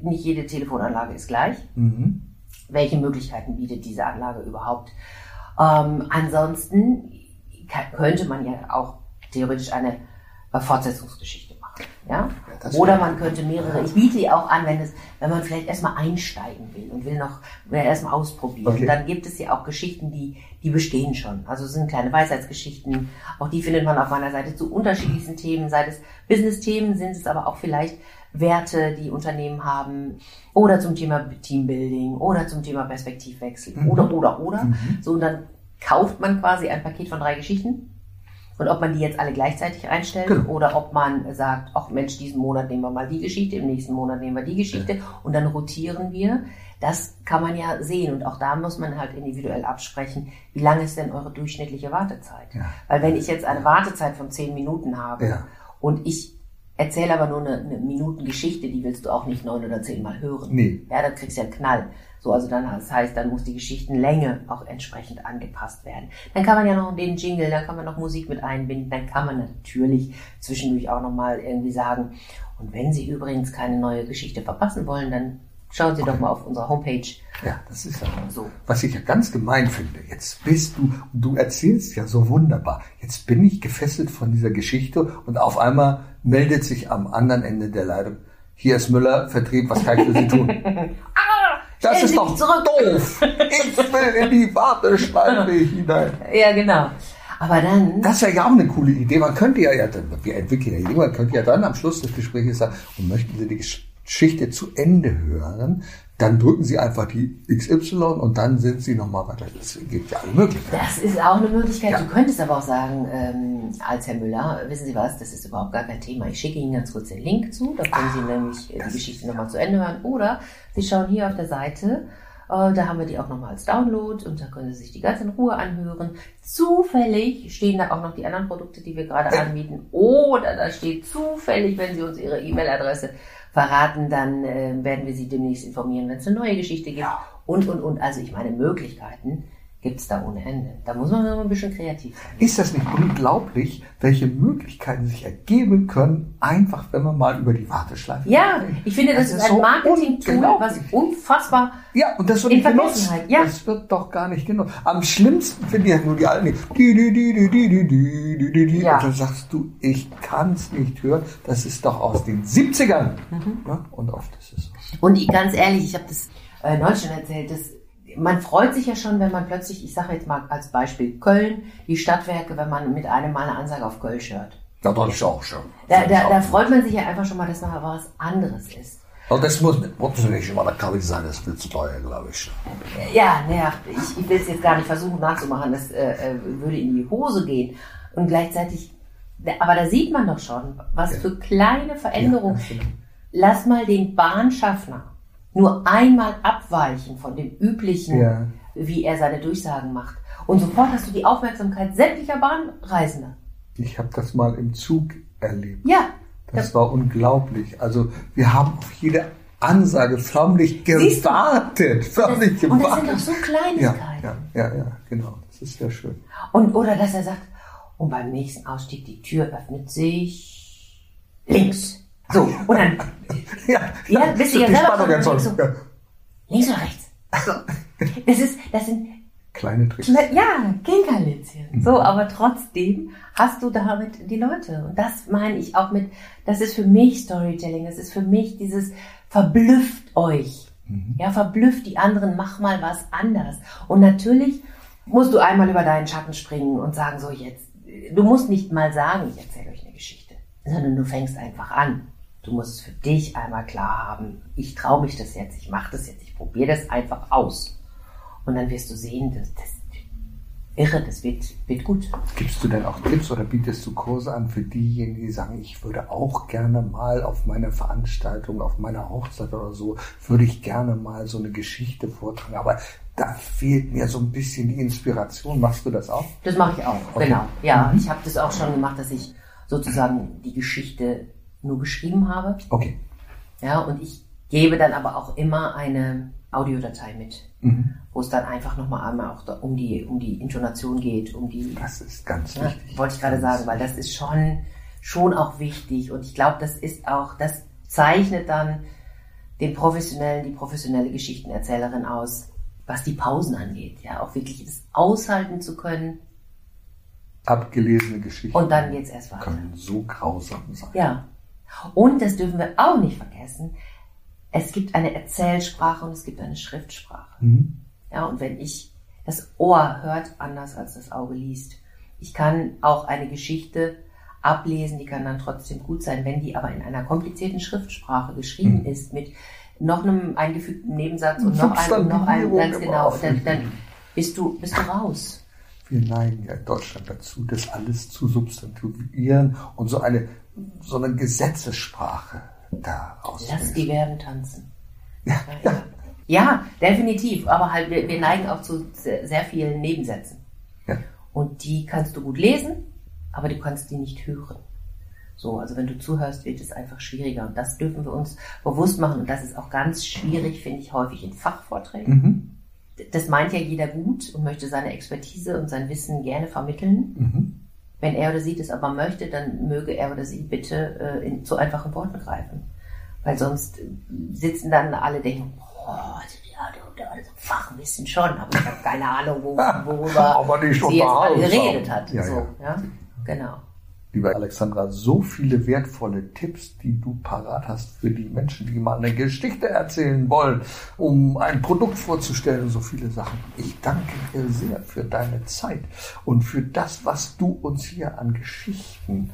S3: Nicht jede Telefonanlage ist gleich. Mhm. Welche Möglichkeiten bietet diese Anlage überhaupt? Ähm, ansonsten könnte man ja auch theoretisch eine Fortsetzungsgeschichte machen. Ja? ja Oder man könnte mehrere, ich biete die auch an, wenn, es, wenn man vielleicht erstmal einsteigen will und will noch will erstmal ausprobieren. Okay. Dann gibt es ja auch Geschichten, die, die bestehen schon. Also es sind kleine Weisheitsgeschichten. Auch die findet man auf meiner Seite zu unterschiedlichsten Themen. Sei es Business-Themen, sind es aber auch vielleicht Werte, die Unternehmen haben, oder zum Thema Teambuilding, oder zum Thema Perspektivwechsel, mhm. oder, oder, oder. Mhm. So, und dann kauft man quasi ein Paket von drei Geschichten. Und ob man die jetzt alle gleichzeitig einstellt genau. oder ob man sagt, ach Mensch, diesen Monat nehmen wir mal die Geschichte, im nächsten Monat nehmen wir die Geschichte ja. und dann rotieren wir. Das kann man ja sehen und auch da muss man halt individuell absprechen, wie lang ist denn eure durchschnittliche Wartezeit? Ja. Weil wenn ich jetzt eine Wartezeit von zehn Minuten habe ja. und ich Erzähl aber nur eine, eine Minutengeschichte, die willst du auch nicht neun oder zehnmal hören. Nee. Ja, dann kriegst du ja einen Knall. So, also dann, das heißt, dann muss die Geschichtenlänge auch entsprechend angepasst werden. Dann kann man ja noch den Jingle, dann kann man noch Musik mit einbinden, dann kann man natürlich zwischendurch auch nochmal irgendwie sagen, und wenn Sie übrigens keine neue Geschichte verpassen wollen, dann Schauen Sie doch mal auf unserer Homepage.
S1: Ja, das ist ja so. Was ich ja ganz gemein finde, jetzt bist du, du erzählst ja so wunderbar, jetzt bin ich gefesselt von dieser Geschichte und auf einmal meldet sich am anderen Ende der Leitung, hier ist Müller, Vertrieb, was kann ich für Sie tun? <laughs>
S3: Ah,
S1: Das ist doch doof. Ich will in die Warteschleife <laughs> hinein.
S3: Ja, genau. Aber dann,
S1: Das wäre ja auch eine coole Idee. Man könnte ja, ja wir entwickeln ja man könnte ja dann am Schluss des Gesprächs sagen, und möchten Sie die Geschichte zu Ende hören, dann drücken Sie einfach die XY und dann sind Sie nochmal weiter. Das gibt ja alle Möglichkeiten.
S3: das ist auch eine Möglichkeit.
S1: Ja.
S3: Du könntest aber auch sagen, ähm, als Herr Müller, wissen Sie was, das ist überhaupt gar kein Thema. Ich schicke Ihnen ganz kurz den Link zu, da können Sie nämlich äh,
S1: Ah,
S3: die Geschichte nochmal zu Ende hören. Oder Sie schauen hier auf der Seite, äh, da haben wir die auch nochmal als Download und da können Sie sich die ganz in Ruhe anhören. Zufällig stehen da auch noch die anderen Produkte, die wir gerade anbieten. Oder da steht zufällig, wenn Sie uns Ihre E-Mail-Adresse verraten, dann äh, werden wir Sie demnächst informieren, wenn es eine neue Geschichte gibt. Und, und, und. Also ich meine, Möglichkeiten gibt es da ohne Ende. Da muss man immer ein bisschen kreativ sein.
S1: Ist das nicht unglaublich, welche Möglichkeiten sich ergeben können, einfach wenn man mal über die Warteschleife
S3: Ja, geht. ich finde, das,
S1: das
S3: ist ein Marketing-Tool, was unfassbar
S1: Ja, und das wird nicht genutzt.
S3: Ja.
S1: Das wird doch gar nicht genutzt. Am schlimmsten finde ich ja nur die alten, die
S3: ja.
S1: und dann sagst du, ich kann es nicht hören. Das ist doch aus den 70ern.
S3: Mhm.
S1: Ja, und oft ist es so.
S3: Und ich, ganz ehrlich, ich habe das äh, neulich schon erzählt, dass man freut sich ja schon, wenn man plötzlich, ich sage jetzt mal als Beispiel Köln, die Stadtwerke, wenn man mit einem mal eine Ansage auf Kölsch hört.
S1: Ja, das ist auch schon.
S3: Da,
S1: ist
S3: da, da freut man sich ja einfach schon mal, dass mal was anderes ist.
S1: Und das muss Mutzen nicht immer der Kaffee sein, das wird zu teuer, glaube ich.
S3: Ja, naja, ich, ich will es jetzt gar nicht versuchen nachzumachen, das äh, äh, würde in die Hose gehen. Und gleichzeitig, aber da sieht man doch schon, was
S1: Ja.
S3: für kleine Veränderungen.
S1: Ja.
S3: Lass mal den Bahnschaffner nur einmal abweichen von dem üblichen,
S1: Ja.
S3: wie er seine Durchsagen macht. Und sofort hast du die Aufmerksamkeit sämtlicher Bahnreisender.
S1: Ich habe das mal im Zug erlebt.
S3: Ja,
S1: Das war unglaublich. Also wir haben auf jede Ansage förmlich gewartet. Förmlich
S3: und das
S1: gewartet.
S3: sind doch so
S1: ja,
S3: Kleinigkeiten.
S1: ja, ja, ja, genau. Das ist ja schön.
S3: Und, oder dass er sagt, und beim nächsten Ausstieg, die Tür öffnet sich links. So, und dann <laughs>
S1: Ja,
S3: Ja, ja
S1: die
S3: selber
S1: Spannung
S3: dran,
S1: erzeugt.
S3: denkst du-
S1: Ja.
S3: links oder rechts. So. <laughs> Das ist, das sind
S1: Kleine Tricks.
S3: Kle- Ja, Kinkerlitzchen. So, aber trotzdem hast du damit die Leute. Und das meine ich auch mit, das ist für mich Storytelling. Das ist für mich dieses verblüfft euch. Ja, verblüfft die anderen, mach mal was anders. Und natürlich musst du einmal über deinen Schatten springen und sagen, so jetzt, du musst nicht mal sagen, ich erzähle euch eine Geschichte, sondern du fängst einfach an. Du musst es für dich einmal klar haben. Ich traue mich das jetzt, ich mache das jetzt, ich probiere das einfach aus. Und dann wirst du sehen, das, das irre, das wird, wird gut.
S1: Gibst du denn auch Tipps oder bietest du Kurse an für diejenigen, die sagen, ich würde auch gerne mal auf meiner Veranstaltung, auf meiner Hochzeit oder so, würde ich gerne mal so eine Geschichte vortragen, aber da fehlt mir so ein bisschen die Inspiration. Machst du das auch?
S3: Das mache ich auch,
S1: Okay.
S3: genau. Ja, ich habe das auch schon gemacht, dass ich sozusagen die Geschichte nur geschrieben habe.
S1: Okay.
S3: Ja, und ich gebe dann aber auch immer eine Audiodatei mit,
S1: Mhm.
S3: wo es dann einfach nochmal einmal auch um die, um die Intonation geht, um die
S1: Das ist ganz
S3: Ja,
S1: wichtig.
S3: wollte ich gerade sagen, weil das ist schon, schon auch wichtig und ich glaube, das ist auch, das zeichnet dann den professionellen, die professionelle Geschichtenerzählerin aus, was die Pausen angeht, ja, auch wirklich das aushalten zu können
S1: Abgelesene Geschichten
S3: und dann geht's erst weiter.
S1: können so grausam sein.
S3: Ja. Und das dürfen wir auch nicht vergessen. Es gibt eine Erzählsprache und es gibt eine Schriftsprache.
S1: Mhm.
S3: Ja, und wenn ich, das Ohr hört anders als das Auge liest. Ich kann auch eine Geschichte ablesen, die kann dann trotzdem gut sein, wenn die aber in einer komplizierten Schriftsprache geschrieben
S1: Mhm.
S3: ist, mit noch einem eingefügten Nebensatz und noch einem, noch einem, ganz genau, dann, dann bist du, bist du raus.
S1: Wir neigen ja in Deutschland dazu, das alles zu substantivieren und so eine, so eine Gesetzessprache da
S3: Lass die. Verben tanzen.
S1: Ja, ja.
S3: Ja, definitiv. Aber halt, wir, wir neigen auch zu sehr, sehr vielen Nebensätzen.
S1: Ja.
S3: Und die kannst du gut lesen, aber du kannst die nicht hören. So, also wenn du zuhörst, wird es einfach schwieriger. Und das dürfen wir uns bewusst machen. Und das ist auch ganz schwierig, finde ich, häufig in Fachvorträgen.
S1: Mhm.
S3: Das meint ja jeder gut und möchte seine Expertise und sein Wissen gerne vermitteln.
S1: Mhm.
S3: Wenn er oder sie das aber möchte, dann möge er oder sie bitte äh, in, zu einfachen Worten greifen. Weil sonst sitzen dann alle denken, boah, ja, also Fachwissen schon, aber ich habe keine Ahnung, wo, worüber <laughs>
S1: aber nicht
S3: sie jetzt geredet hat.
S1: Ja,
S3: so,
S1: ja.
S3: ja. Genau.
S1: Liebe Alexandra, so viele wertvolle Tipps, die du parat hast für die Menschen, die mal eine Geschichte erzählen wollen, um ein Produkt vorzustellen und so viele Sachen. Ich danke dir sehr für deine Zeit und für das, was du uns hier an Geschichten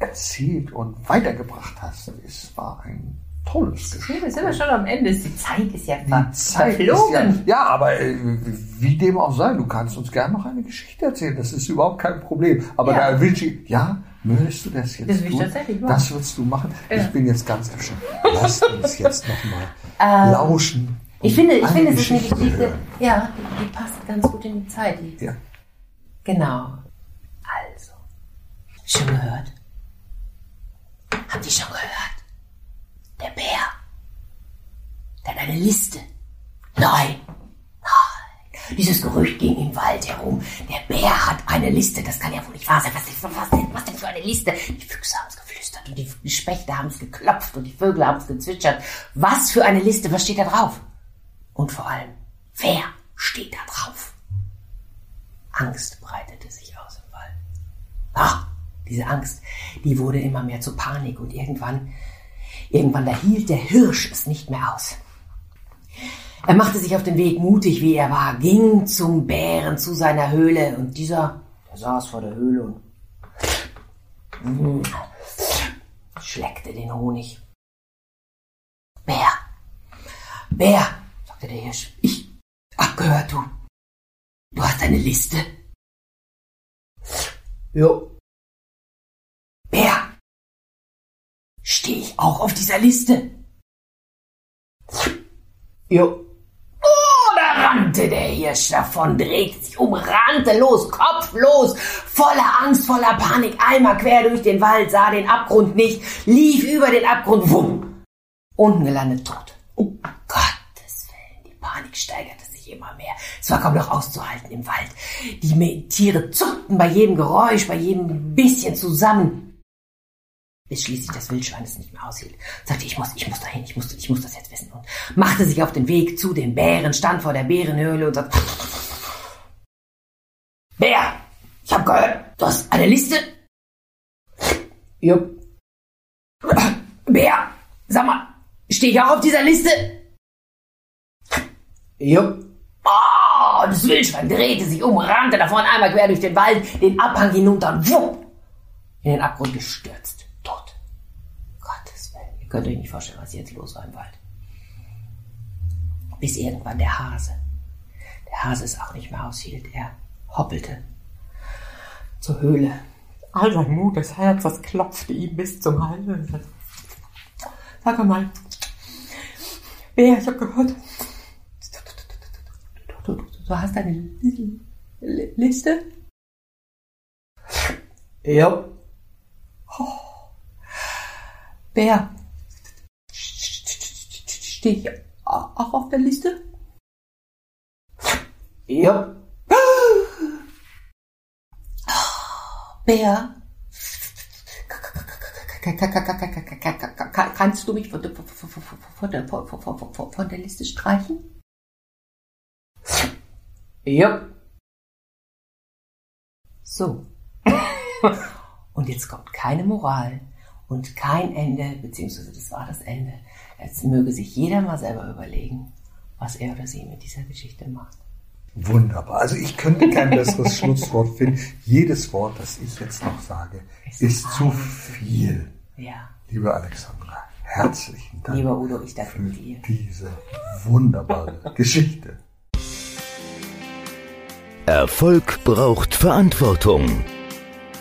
S1: erzählt und weitergebracht hast. Es war ein tolles Gespräch.
S3: Wir sind wir schon am Ende. Die Zeit ist ja
S1: Die Zeit ist ja,
S3: verflogen.
S1: ja, aber äh, wie dem auch sei, du kannst uns gerne noch eine Geschichte erzählen. Das ist überhaupt kein Problem. Aber
S3: Ja.
S1: da wünsche ich, ja, möchtest du das jetzt
S3: Das
S1: tun?
S3: tatsächlich machen.
S1: Das wirst du machen.
S3: Ja.
S1: Ich bin jetzt ganz gespannt. Lass uns jetzt nochmal
S3: Ähm,
S1: lauschen.
S3: Ich finde, ich finde, es ist eine
S1: Geschichte
S3: ja, die, die passt ganz gut in die Zeit. Die,
S1: Ja.
S3: Genau. Also. Schon gehört? Habt ihr schon gehört? Der Bär. Der hat eine Liste. Nein. Dieses Gerücht ging im Wald herum. Der Bär hat eine Liste. Das kann ja wohl nicht wahr sein. Was, was, denn, was denn für eine Liste? Die Füchse haben es geflüstert und die Spechte haben es geklopft und die Vögel haben es gezwitschert. Was für eine Liste? Was steht da drauf? Und vor allem, wer steht da drauf? Angst breitete sich aus im Wald. Ah, diese Angst, die wurde immer mehr zu Panik und irgendwann, irgendwann da hielt der Hirsch es nicht mehr aus. Er machte sich auf den Weg, mutig wie er war, ging zum Bären, zu seiner Höhle und dieser, der saß vor der Höhle und mm, schleckte den Honig. Bär, Bär, sagte der Hirsch, ich hab gehört, du, du hast eine Liste? Jo. Bär, stehe ich auch auf dieser Liste? Jo. Rannte der Hirsch davon, drehte sich um, rannte los, kopflos, voller Angst, voller Panik, einmal quer durch den Wald, sah den Abgrund nicht, lief über den Abgrund, wumm, unten gelandet tot. Oh Gottes Willen, die Panik steigerte sich immer mehr. Es war kaum noch auszuhalten im Wald. Die Tiere zuckten bei jedem Geräusch, bei jedem bisschen zusammen bis schließlich das Wildschwein es nicht mehr aushielt. Sagte, ich muss, ich muss dahin, ich muss, ich muss das jetzt wissen. Und machte sich auf den Weg zu den Bären, stand vor der Bärenhöhle und sagte, Bär, ich habe gehört, du hast eine Liste? Jupp. Bär, sag mal, stehe ich auch auf dieser Liste? Jupp. Oh, das Wildschwein drehte sich um, rannte davon einmal quer durch den Wald, den Abhang hinunter und wupp, in den Abgrund gestürzt. Willen. Ihr könnt euch nicht vorstellen, was jetzt los war im Wald. Bis irgendwann der Hase. Der Hase es auch nicht mehr aushielt. Er hoppelte zur Höhle. All sein Mut, das Herz, das klopfte ihm bis zum Hals. Sag mal, Bär, ich hab gehört, du, hast eine Li- Li- Liste? Ja. Oh. Bär. Stehe ich auch auf der Liste? Ja. Bär. Kannst du mich von der, von Liste streichen? Ja. So. <laughs> Und jetzt kommt keine Moral und kein Ende, beziehungsweise das war das Ende. Jetzt möge sich jeder mal selber überlegen, was er oder sie mit dieser Geschichte macht.
S1: Wunderbar. Also ich könnte kein besseres Schlusswort finden. Jedes Wort, das ich jetzt noch sage,
S3: Ist
S1: ist zu viel.
S3: Ja.
S1: Liebe Alexandra, herzlichen Dank
S3: Lieber Udo, ich danke
S1: für
S3: dir.
S1: diese wunderbare <laughs> Geschichte.
S2: Erfolg braucht Verantwortung.